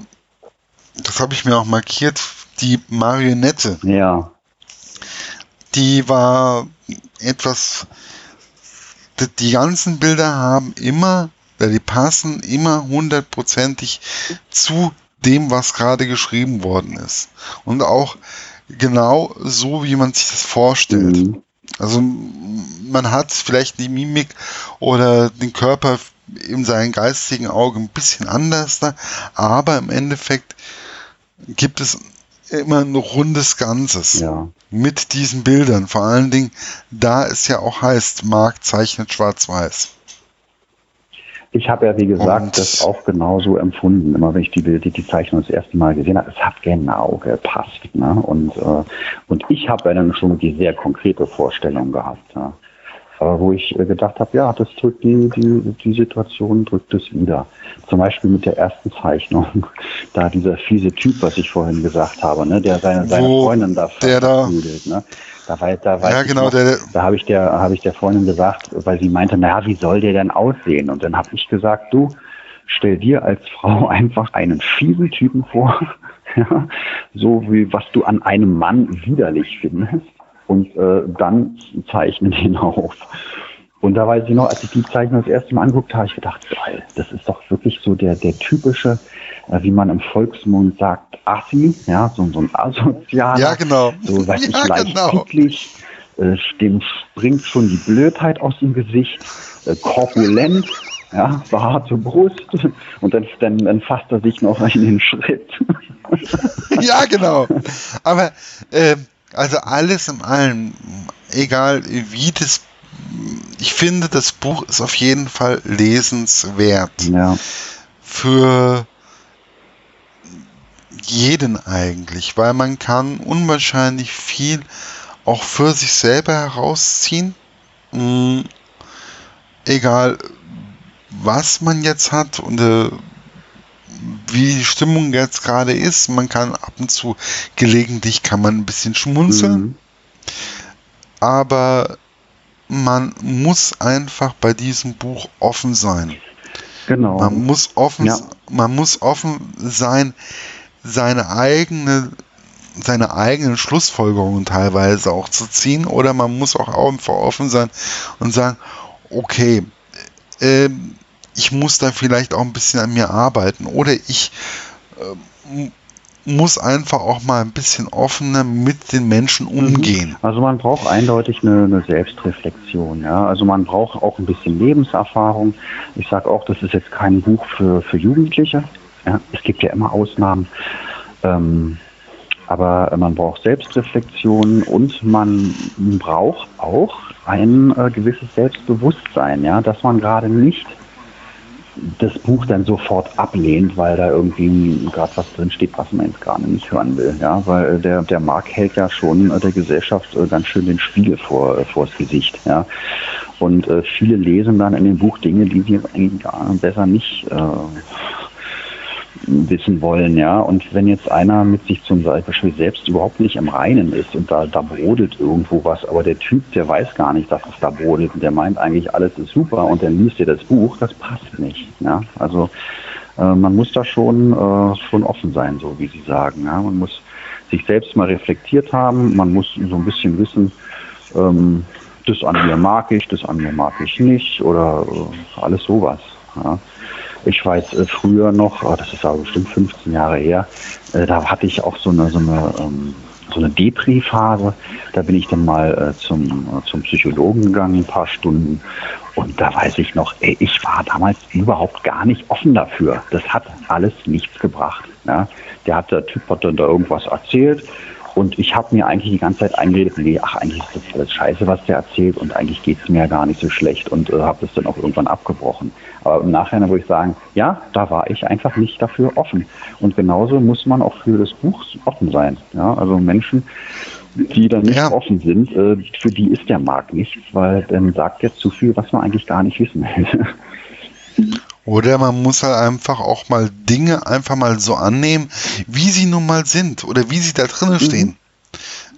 das habe ich mir auch markiert, die Marionette. Ja. Die war etwas, die, die ganzen Bilder haben immer, die passen immer hundertprozentig zu dem, was gerade geschrieben worden ist. Und auch genau so, wie man sich das vorstellt. Mhm. Also man hat vielleicht die Mimik oder den Körper in seinem geistigen Auge ein bisschen anders da, aber im Endeffekt gibt es immer ein rundes Ganzes ja. mit diesen Bildern. Vor allen Dingen, da es ja auch heißt, Mark zeichnet schwarz-weiß. Ich habe ja, wie gesagt, und das auch genauso empfunden. Immer wenn ich die, die, die Zeichnung das erste Mal gesehen habe, es hat genau gepasst. Ne? Und, äh, und ich habe ja dann schon die sehr konkrete Vorstellung gehabt. Ja? Aber wo ich äh, gedacht habe, ja, das drückt die, die, die Situation, drückt es wieder. Zum Beispiel mit der ersten Zeichnung, da dieser fiese Typ, was ich vorhin gesagt habe, ne, der seine, seine Freundin da verprügelt, ne? Da, war, da, weiß ja, genau, noch, der, da habe ich der, habe ich der Freundin gesagt, weil sie meinte, naja, wie soll der denn aussehen? Und dann habe ich gesagt, du, stell dir als Frau einfach einen fiesen Typen vor, ja, so wie was du an einem Mann widerlich findest und äh, dann zeichnen den auf. Und da weiß ich noch, als ich die Zeichnung das erste Mal angeguckt habe, ich gedacht, geil, das ist doch wirklich so der, der typische, äh, wie man im Volksmund sagt, Assi, ja, so, so ein Asozialer. Ja, genau. So, weiß ja, ich, leicht genau. äh, dem springt schon die Blödheit aus dem Gesicht, äh, korpulent, ja, behaarte Brust und dann, dann, dann fasst er sich noch in den Schritt. ja, genau. Aber äh, also alles in allem, egal wie das, ich finde, das Buch ist auf jeden Fall lesenswert. Ja. Für jeden eigentlich, weil man kann unwahrscheinlich viel auch für sich selber herausziehen. Mhm. Egal, was man jetzt hat und äh, wie die Stimmung jetzt gerade ist. Man kann ab und zu gelegentlich kann man ein bisschen schmunzeln. Mhm. Aber man muss einfach bei diesem Buch offen sein. Genau. Man muss offen, ja. man muss offen sein, seine eigene, seine eigenen Schlussfolgerungen teilweise auch zu ziehen, oder man muss auch offen sein und sagen, okay, äh, ich muss da vielleicht auch ein bisschen an mir arbeiten oder ich äh, muss einfach auch mal ein bisschen offener mit den Menschen mhm. umgehen. Also man braucht eindeutig eine, eine Selbstreflexion. Ja? Also man braucht auch ein bisschen Lebenserfahrung. Ich sage auch, das ist jetzt kein Buch für, für Jugendliche. Ja? Es gibt ja immer Ausnahmen. Ähm, aber man braucht Selbstreflexion und man braucht auch ein äh, gewisses Selbstbewusstsein, ja, dass man gerade nicht das Buch dann sofort ablehnt, weil da irgendwie gerade was drin steht, was man jetzt gerade nicht hören will. Ja, weil der, der Markt hält ja schon der Gesellschaft äh, ganz schön den Spiegel vor, äh, vors Gesicht. Ja. Und äh, viele lesen dann in dem Buch Dinge, die sie eigentlich besser nicht äh, wissen wollen, ja. Und wenn jetzt einer mit sich zum Beispiel selbst überhaupt nicht im Reinen ist und da, da brodelt irgendwo was, aber der Typ, der weiß gar nicht, dass es da brodelt und der meint eigentlich, alles ist super und dann liest er das Buch, das passt nicht, ja. Also äh, man muss da schon, äh, schon offen sein, so wie Sie sagen, ja. Man muss sich selbst mal reflektiert haben, man muss so ein bisschen wissen, ähm, das an mir mag ich, das an mir mag ich nicht oder äh, alles sowas, ja. Ich weiß äh, früher noch, oh, das ist aber bestimmt 15 Jahre her, äh, da hatte ich auch so eine, so eine, ähm, so eine Depri-Phase. Da bin ich dann mal äh, zum, zum Psychologen gegangen, ein paar Stunden. Und da weiß ich noch, ey, ich war damals überhaupt gar nicht offen dafür. Das hat alles nichts gebracht. Ja? Der, hat, der Typ hat dann da irgendwas erzählt und ich habe mir eigentlich die ganze Zeit eingeredet, nee, ach, eigentlich ist das alles scheiße, was der erzählt und eigentlich geht es mir ja gar nicht so schlecht und äh, habe das dann auch irgendwann abgebrochen. Aber im Nachhinein würde ich sagen, ja, da war ich einfach nicht dafür offen. Und genauso muss man auch für das Buch offen sein. Ja, also Menschen, die dann nicht ja. offen sind, äh, für die ist der Markt nichts, weil dann sagt er zu viel, was man eigentlich gar nicht wissen will. Oder man muss halt einfach auch mal Dinge einfach mal so annehmen, wie sie nun mal sind oder wie sie da drinnen mhm. stehen.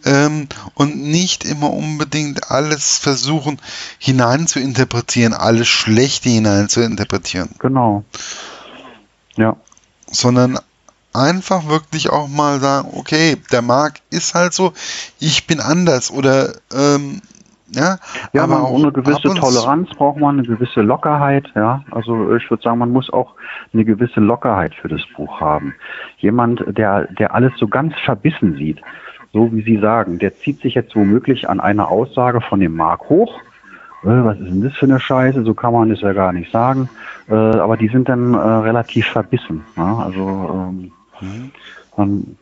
Ähm, und nicht immer unbedingt alles versuchen hinein zu interpretieren, alles Schlechte hinein zu interpretieren. Genau. Ja. Sondern einfach wirklich auch mal sagen, okay, der Markt ist halt so, ich bin anders oder ähm, ja, ja aber auch eine gewisse Toleranz braucht man, eine gewisse Lockerheit, ja. Also ich würde sagen, man muss auch eine gewisse Lockerheit für das Buch haben. Jemand, der, der alles so ganz verbissen sieht, so wie Sie sagen, der zieht sich jetzt womöglich an einer Aussage von dem Mark hoch. Äh, was ist denn das für eine Scheiße? So kann man es ja gar nicht sagen. Äh, aber die sind dann äh, relativ verbissen. Ja? Also ähm, mhm. man,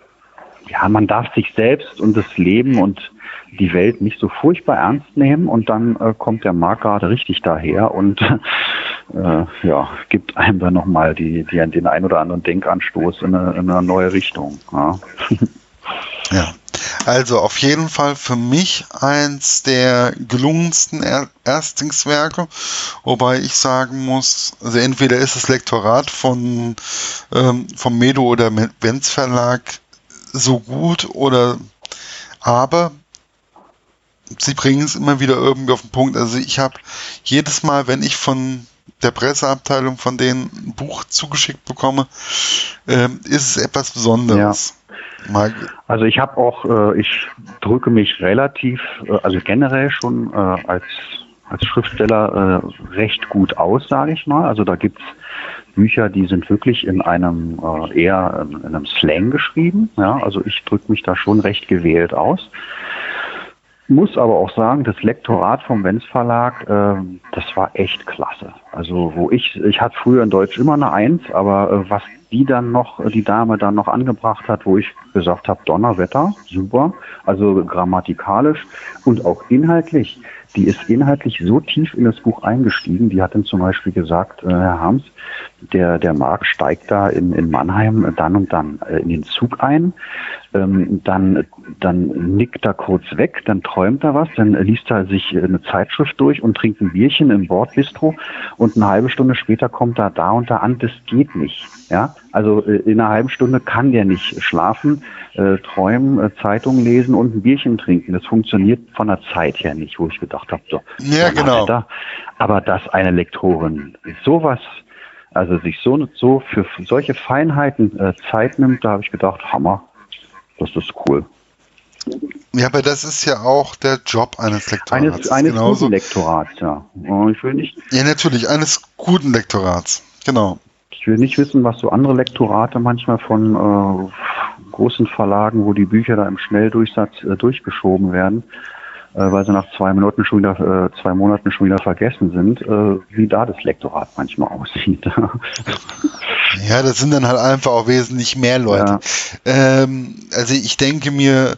ja, man darf sich selbst und das Leben und die Welt nicht so furchtbar ernst nehmen und dann äh, kommt der Markt gerade richtig daher und äh, ja, gibt einem dann nochmal die, die, den ein oder anderen Denkanstoß in eine, in eine neue Richtung. Ja. ja. Also auf jeden Fall für mich eins der gelungensten er Erstlingswerke, wobei ich sagen muss, also entweder ist das Lektorat von ähm, vom Medo oder Wenz Verlag so gut oder aber sie bringen es immer wieder irgendwie auf den Punkt. Also ich habe jedes Mal, wenn ich von der Presseabteilung von denen ein Buch zugeschickt bekomme, äh, ist es etwas Besonderes. Ja. Also ich habe auch, äh, ich drücke mich relativ, äh, also generell schon äh, als als Schriftsteller äh, recht gut aus, sage ich mal. Also da gibt's Bücher, die sind wirklich in einem äh, eher in, in einem Slang geschrieben. Ja, also ich drücke mich da schon recht gewählt aus. Muss aber auch sagen, das Lektorat vom Wenz Verlag, äh, das war echt klasse. Also wo ich, ich hatte früher in Deutsch immer eine Eins, aber äh, was die dann noch, die Dame dann noch angebracht hat, wo ich gesagt habe, Donnerwetter, super, also grammatikalisch und auch inhaltlich die ist inhaltlich so tief in das Buch eingestiegen. Die hat dann zum Beispiel gesagt, äh, Herr Harms, der, der Markt steigt da in, in Mannheim dann und dann äh, in den Zug ein, ähm, dann, dann nickt er kurz weg, dann träumt er was, dann liest er sich eine Zeitschrift durch und trinkt ein Bierchen im Bordbistro und eine halbe Stunde später kommt er da und da an. Das geht nicht. Ja, also äh, in einer halben Stunde kann der nicht schlafen, äh, träumen, äh, Zeitung lesen und ein Bierchen trinken. Das funktioniert von der Zeit her nicht, wo ich gedacht habe, so. Ja, genau. Da. Aber dass eine Lektorin sowas, also sich so, so für solche Feinheiten äh, Zeit nimmt, da habe ich gedacht, Hammer, das ist cool. Ja, aber das ist ja auch der Job eines Lektorats. Eines, eines guten Lektorats, ja. Ich will nicht. Ja, natürlich, eines guten Lektorats. Genau. Ich will nicht wissen, was so andere Lektorate manchmal von äh, großen Verlagen, wo die Bücher da im Schnelldurchsatz äh, durchgeschoben werden, äh, weil sie nach zwei Minuten schon wieder, äh, zwei Monaten schon wieder vergessen sind, äh, wie da das Lektorat manchmal aussieht. ja, das sind dann halt einfach auch wesentlich mehr Leute. Ja. Ähm, also ich denke mir,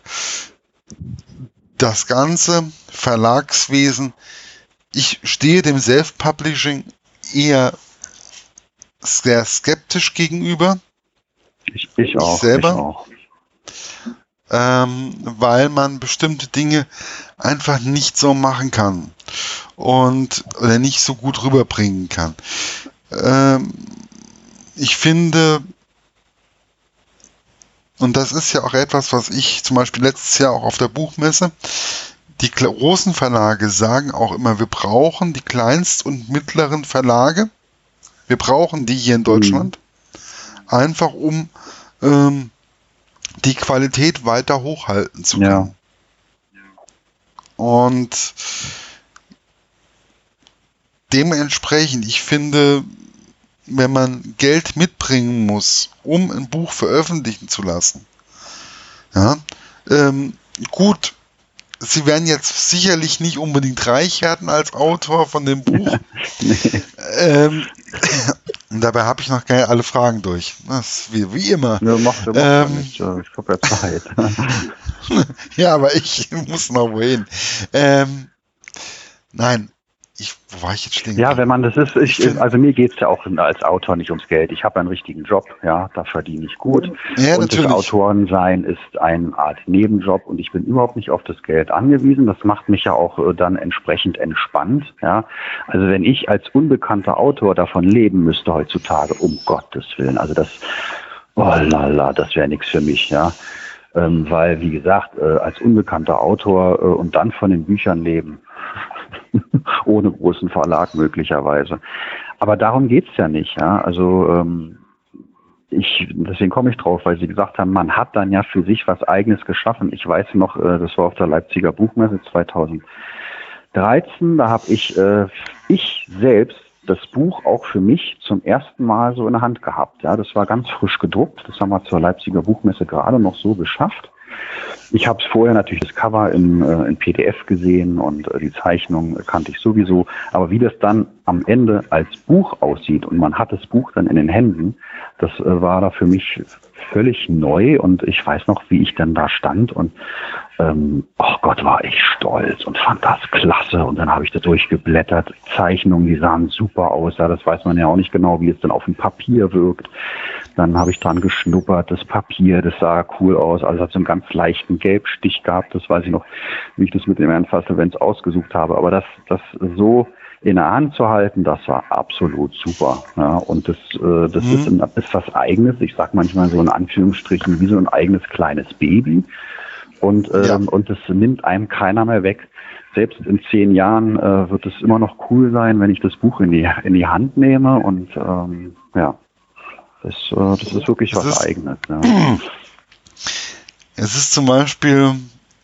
das ganze Verlagswesen, ich stehe dem Self-Publishing eher sehr skeptisch gegenüber. Ich, ich auch. Ich selber. Ich auch. Ähm, weil man bestimmte Dinge einfach nicht so machen kann und oder nicht so gut rüberbringen kann. Ähm, ich finde, und das ist ja auch etwas, was ich zum Beispiel letztes Jahr auch auf der Buchmesse, die großen Verlage sagen auch immer, wir brauchen die kleinst- und mittleren Verlage, wir brauchen die hier in Deutschland, mhm. einfach um ähm, die Qualität weiter hochhalten zu können. Ja. Und dementsprechend, ich finde, wenn man Geld mitbringen muss, um ein Buch veröffentlichen zu lassen, ja, ähm, gut, Sie werden jetzt sicherlich nicht unbedingt reich werden als Autor von dem Buch. nee. ähm, dabei habe ich noch keine alle Fragen durch. Das wie, wie immer. Ja, macht, macht ähm, nicht. Ich habe ja Zeit. ja, aber ich muss noch wohin. Ähm, nein, ich, wo war ich jetzt stehen? Ja, wenn man das ist, ich, ich also mir geht es ja auch als Autor nicht ums Geld. Ich habe einen richtigen Job, ja, da verdiene ich gut. Ja, und natürlich. das Autorensein ist eine Art Nebenjob und ich bin überhaupt nicht auf das Geld angewiesen. Das macht mich ja auch äh, dann entsprechend entspannt, ja. Also wenn ich als unbekannter Autor davon leben müsste heutzutage, um Gottes Willen, also das, oh lala, das wäre nichts für mich, ja. Ähm, weil, wie gesagt, äh, als unbekannter Autor äh, und dann von den Büchern leben, ohne großen Verlag möglicherweise. Aber darum geht's ja nicht. Ja? Also ähm, ich, deswegen komme ich drauf, weil Sie gesagt haben, man hat dann ja für sich was Eigenes geschaffen. Ich weiß noch, äh, das war auf der Leipziger Buchmesse 2013, da habe ich, äh, ich selbst das Buch auch für mich zum ersten Mal so in der Hand gehabt. Ja, das war ganz frisch gedruckt. Das haben wir zur Leipziger Buchmesse gerade noch so geschafft. Ich habe es vorher natürlich das Cover in, äh, in PDF gesehen und äh, die Zeichnung kannte ich sowieso. Aber wie das dann am Ende als Buch aussieht und man hat das Buch dann in den Händen, das äh, war da für mich völlig neu und ich weiß noch, wie ich dann da stand und ähm, oh Gott, war ich stolz und fand das klasse. Und dann habe ich da durchgeblättert. Zeichnungen, die sahen super aus. Ja, das weiß man ja auch nicht genau, wie es dann auf dem Papier wirkt. Dann habe ich dran geschnuppert, das Papier, das sah cool aus. Also hat so einen ganz leichten Gelbstich gehabt. Das weiß ich noch, wie ich das mit dem Ernst Events ausgesucht habe. Aber das, das so in der Hand zu halten, das war absolut super. Ja, und das, äh, das mhm. ist, ein, ist was Eigenes. Ich sag manchmal so in Anführungsstrichen wie so ein eigenes kleines Baby. Und, ähm, ja. und das nimmt einem keiner mehr weg. Selbst in zehn Jahren äh, wird es immer noch cool sein, wenn ich das Buch in die, in die Hand nehme. Und ähm, ja, das, äh, das ist wirklich was ist, Eigenes. Ja. Es ist zum Beispiel,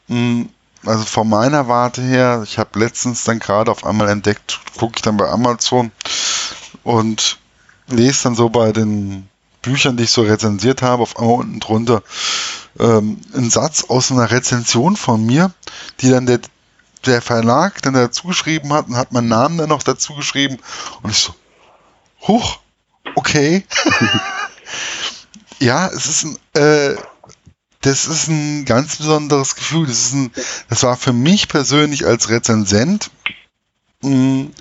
mh, also von meiner Warte her, ich habe letztens dann gerade auf einmal entdeckt, gucke ich dann bei Amazon und lese dann so bei den Büchern, die ich so rezensiert habe, auf einmal unten drunter ähm, einen Satz aus einer Rezension von mir, die dann der, der Verlag dann dazu geschrieben hat und hat meinen Namen dann noch dazu geschrieben und ich so, huch, okay. ja, es ist ein, äh, das ist ein ganz besonderes Gefühl. Das, ist ein, das war für mich persönlich als Rezensent mh, mm,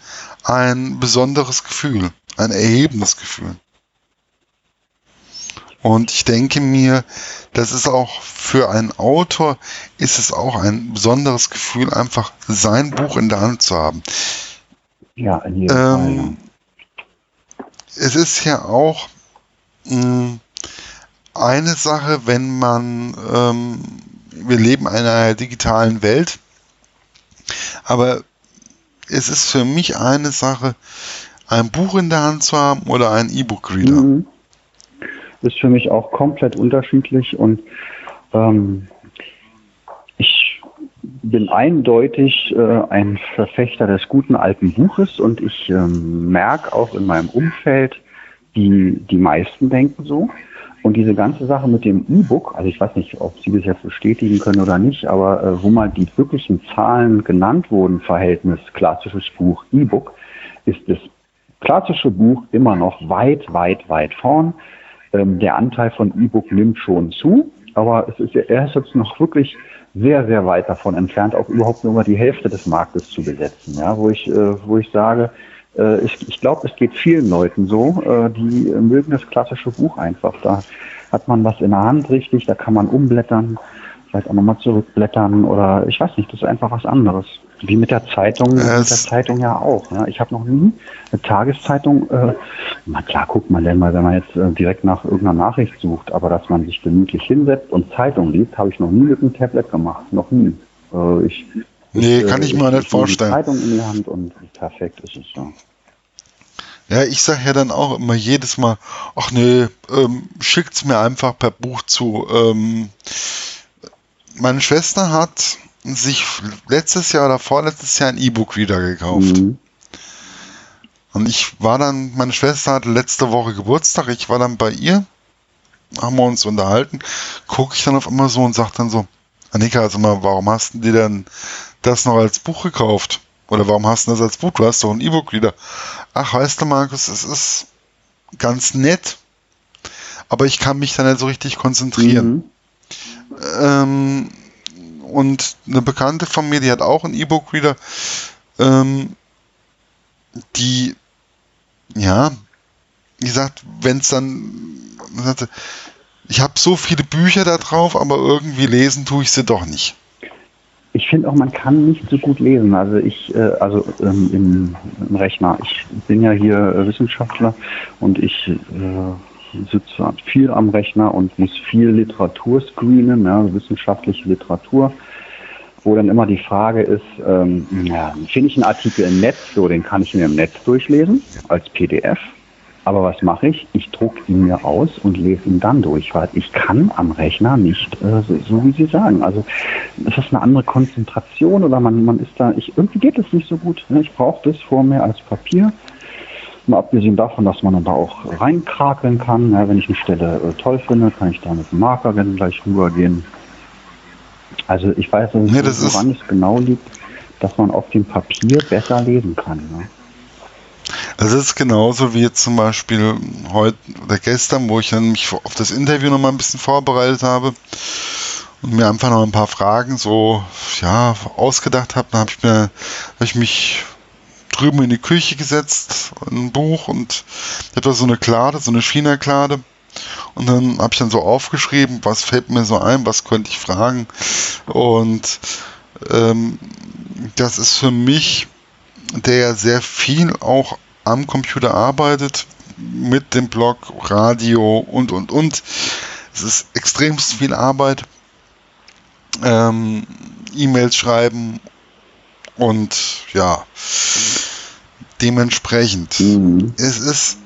ein besonderes Gefühl, ein erhebendes Gefühl. Und ich denke mir, das ist auch für einen Autor, ist es auch ein besonderes Gefühl, einfach sein Buch in der Hand zu haben. Ja, in jedem ähm, Fall. Es ist ja auch mh, mm, eine Sache, wenn man, ähm, wir leben in einer digitalen Welt, aber es ist für mich eine Sache, ein Buch in der Hand zu haben oder ein E-Book-Reader. Mhm. Ist für mich auch komplett unterschiedlich und ähm, ich bin eindeutig äh, ein Verfechter des guten alten Buches und ich ähm, merke auch in meinem Umfeld, die, die meisten denken so. Und diese ganze Sache mit dem E-Book, also ich weiß nicht, ob Sie das jetzt bestätigen können oder nicht, aber äh, wo mal die wirklichen Zahlen genannt wurden, Verhältnis klassisches Buch, E-Book, ist das klassische Buch immer noch weit, weit, weit vorn. Ähm, der Anteil von E-Book nimmt schon zu, aber es ist, er ist jetzt noch wirklich sehr, sehr weit davon entfernt, auch überhaupt nur mal die Hälfte des Marktes zu besetzen. Ja, wo ich, äh, wo ich sage, ich, ich glaube, es geht vielen Leuten so, äh, die mögen das klassische Buch einfach. Da hat man was in der Hand richtig, da kann man umblättern, vielleicht auch nochmal zurückblättern oder ich weiß nicht, das ist einfach was anderes. Wie mit der Zeitung, es mit der Zeitung ja auch. Ja. Ich habe noch nie eine Tageszeitung, äh, na klar guckt man denn mal, wenn man jetzt äh, direkt nach irgendeiner Nachricht sucht, aber dass man sich gemütlich hinsetzt und Zeitung liest, habe ich noch nie mit einem Tablet gemacht, noch nie. Äh, ich Nee, kann ich, mir nicht vorstellen. Die Zeitung in die Hand und perfekt ist es ja. Ja, ich sage ja dann auch immer jedes Mal, ach nee, ähm, schickt's mir einfach per Buch zu. Ähm, meine Schwester hat sich letztes Jahr oder vorletztes Jahr ein E-Book wieder gekauft. Mhm. Und ich war dann, meine Schwester hatte letzte Woche Geburtstag, ich war dann bei ihr, haben wir uns unterhalten, gucke ich dann auf immer so und sage dann so, Annika, also mal, warum hast du dir denn das noch als Buch gekauft? Oder warum hast du das als Buch? Du hast doch ein E-Book wieder. Ach, weißt du, Markus, es ist ganz nett, aber ich kann mich da nicht so richtig konzentrieren. Mhm. Ähm, und eine Bekannte von mir, die hat auch ein E-Book-Reader, ähm, die, ja, wie gesagt, wenn es dann, ich habe so viele Bücher da drauf, aber irgendwie lesen tue ich sie doch nicht. Ich finde auch, man kann nicht so gut lesen. Also ich, äh, also ähm, im, im, Rechner. Ich bin ja hier äh, Wissenschaftler und ich äh, sitze viel am Rechner und muss viel Literatur screenen, ja, wissenschaftliche Literatur, wo dann immer die Frage ist, ähm, ja, finde ich einen Artikel im Netz, so den kann ich mir im Netz durchlesen als PDF Aber was mache ich? Ich drucke ihn mir aus und lese ihn dann durch, weil ich kann am Rechner nicht, äh, so, so, wie Sie sagen. Also es ist eine andere Konzentration oder man, man ist da, ich, irgendwie geht es nicht so gut. Ne? Ich brauche das vor mir als Papier. Mal abgesehen davon, dass man dann da auch reinkrakeln kann. Ja, wenn ich eine Stelle äh, toll finde, kann ich da mit dem Marker gleich rübergehen. Also ich weiß nicht, ja, woran es genau liegt, dass man auf dem Papier besser lesen kann. Ne? Also es ist genauso wie zum Beispiel heute oder gestern, wo ich dann mich auf das Interview noch mal ein bisschen vorbereitet habe und mir einfach noch ein paar Fragen so ja ausgedacht habe. Dann habe ich hab ich mich drüben in die Küche gesetzt, ein Buch und ich habe da so eine Klade, so eine China-Klade. Und dann habe ich dann so aufgeschrieben, was fällt mir so ein, was könnte ich fragen. Und ähm, das ist für mich, der sehr viel auch am Computer arbeitet, mit dem Blog, Radio und, und, und. Es ist extremst viel Arbeit. Ähm, E-Mails schreiben und ja, dementsprechend. Mhm. Es ist,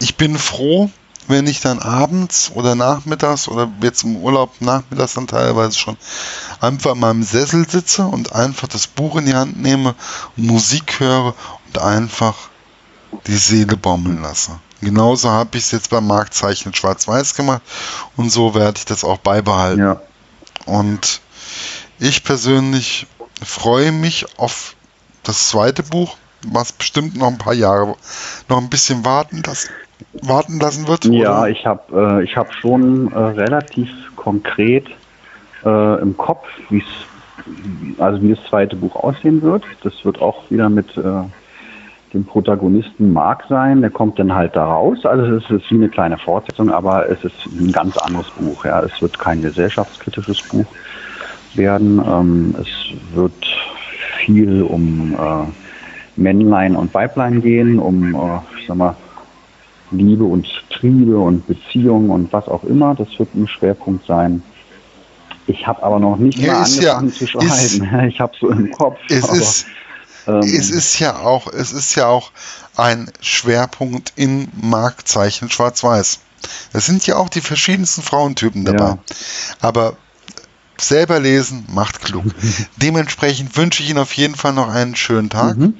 ich bin froh, wenn ich dann abends oder nachmittags oder jetzt im Urlaub nachmittags dann teilweise schon einfach in meinem Sessel sitze und einfach das Buch in die Hand nehme, Musik höre und einfach die Seele baumeln lasse. Genauso habe ich es jetzt beim Marktzeichen Schwarz-Weiß gemacht und so werde ich das auch beibehalten. Ja. Und ich persönlich freue mich auf das zweite Buch, was bestimmt noch ein paar Jahre noch ein bisschen warten, das warten lassen wird. Ja, oder? ich habe äh, ich habe schon äh, relativ konkret äh, im Kopf, wie es also wie das zweite Buch aussehen wird. Das wird auch wieder mit äh, dem Protagonisten Mark sein. Der kommt dann halt da raus. Also es ist wie eine kleine Fortsetzung, aber es ist ein ganz anderes Buch. Ja, es wird kein gesellschaftskritisches Buch werden. Ähm, es wird viel um äh, Männlein und Weiblein gehen, um, äh, ich sag mal, Liebe und Triebe und Beziehungen und was auch immer. Das wird ein Schwerpunkt sein. Ich habe aber noch nicht ja, mal angefangen ja, zu schreiben. Ist, ich habe so im Kopf. Es, ist, ähm, es ist ja auch, es ist ja auch ein Schwerpunkt in Marktzeichen Schwarz-Weiß. Das sind ja auch die verschiedensten Frauentypen dabei. Ja. Aber selber lesen macht klug. Dementsprechend wünsche ich Ihnen auf jeden Fall noch einen schönen Tag. Mhm.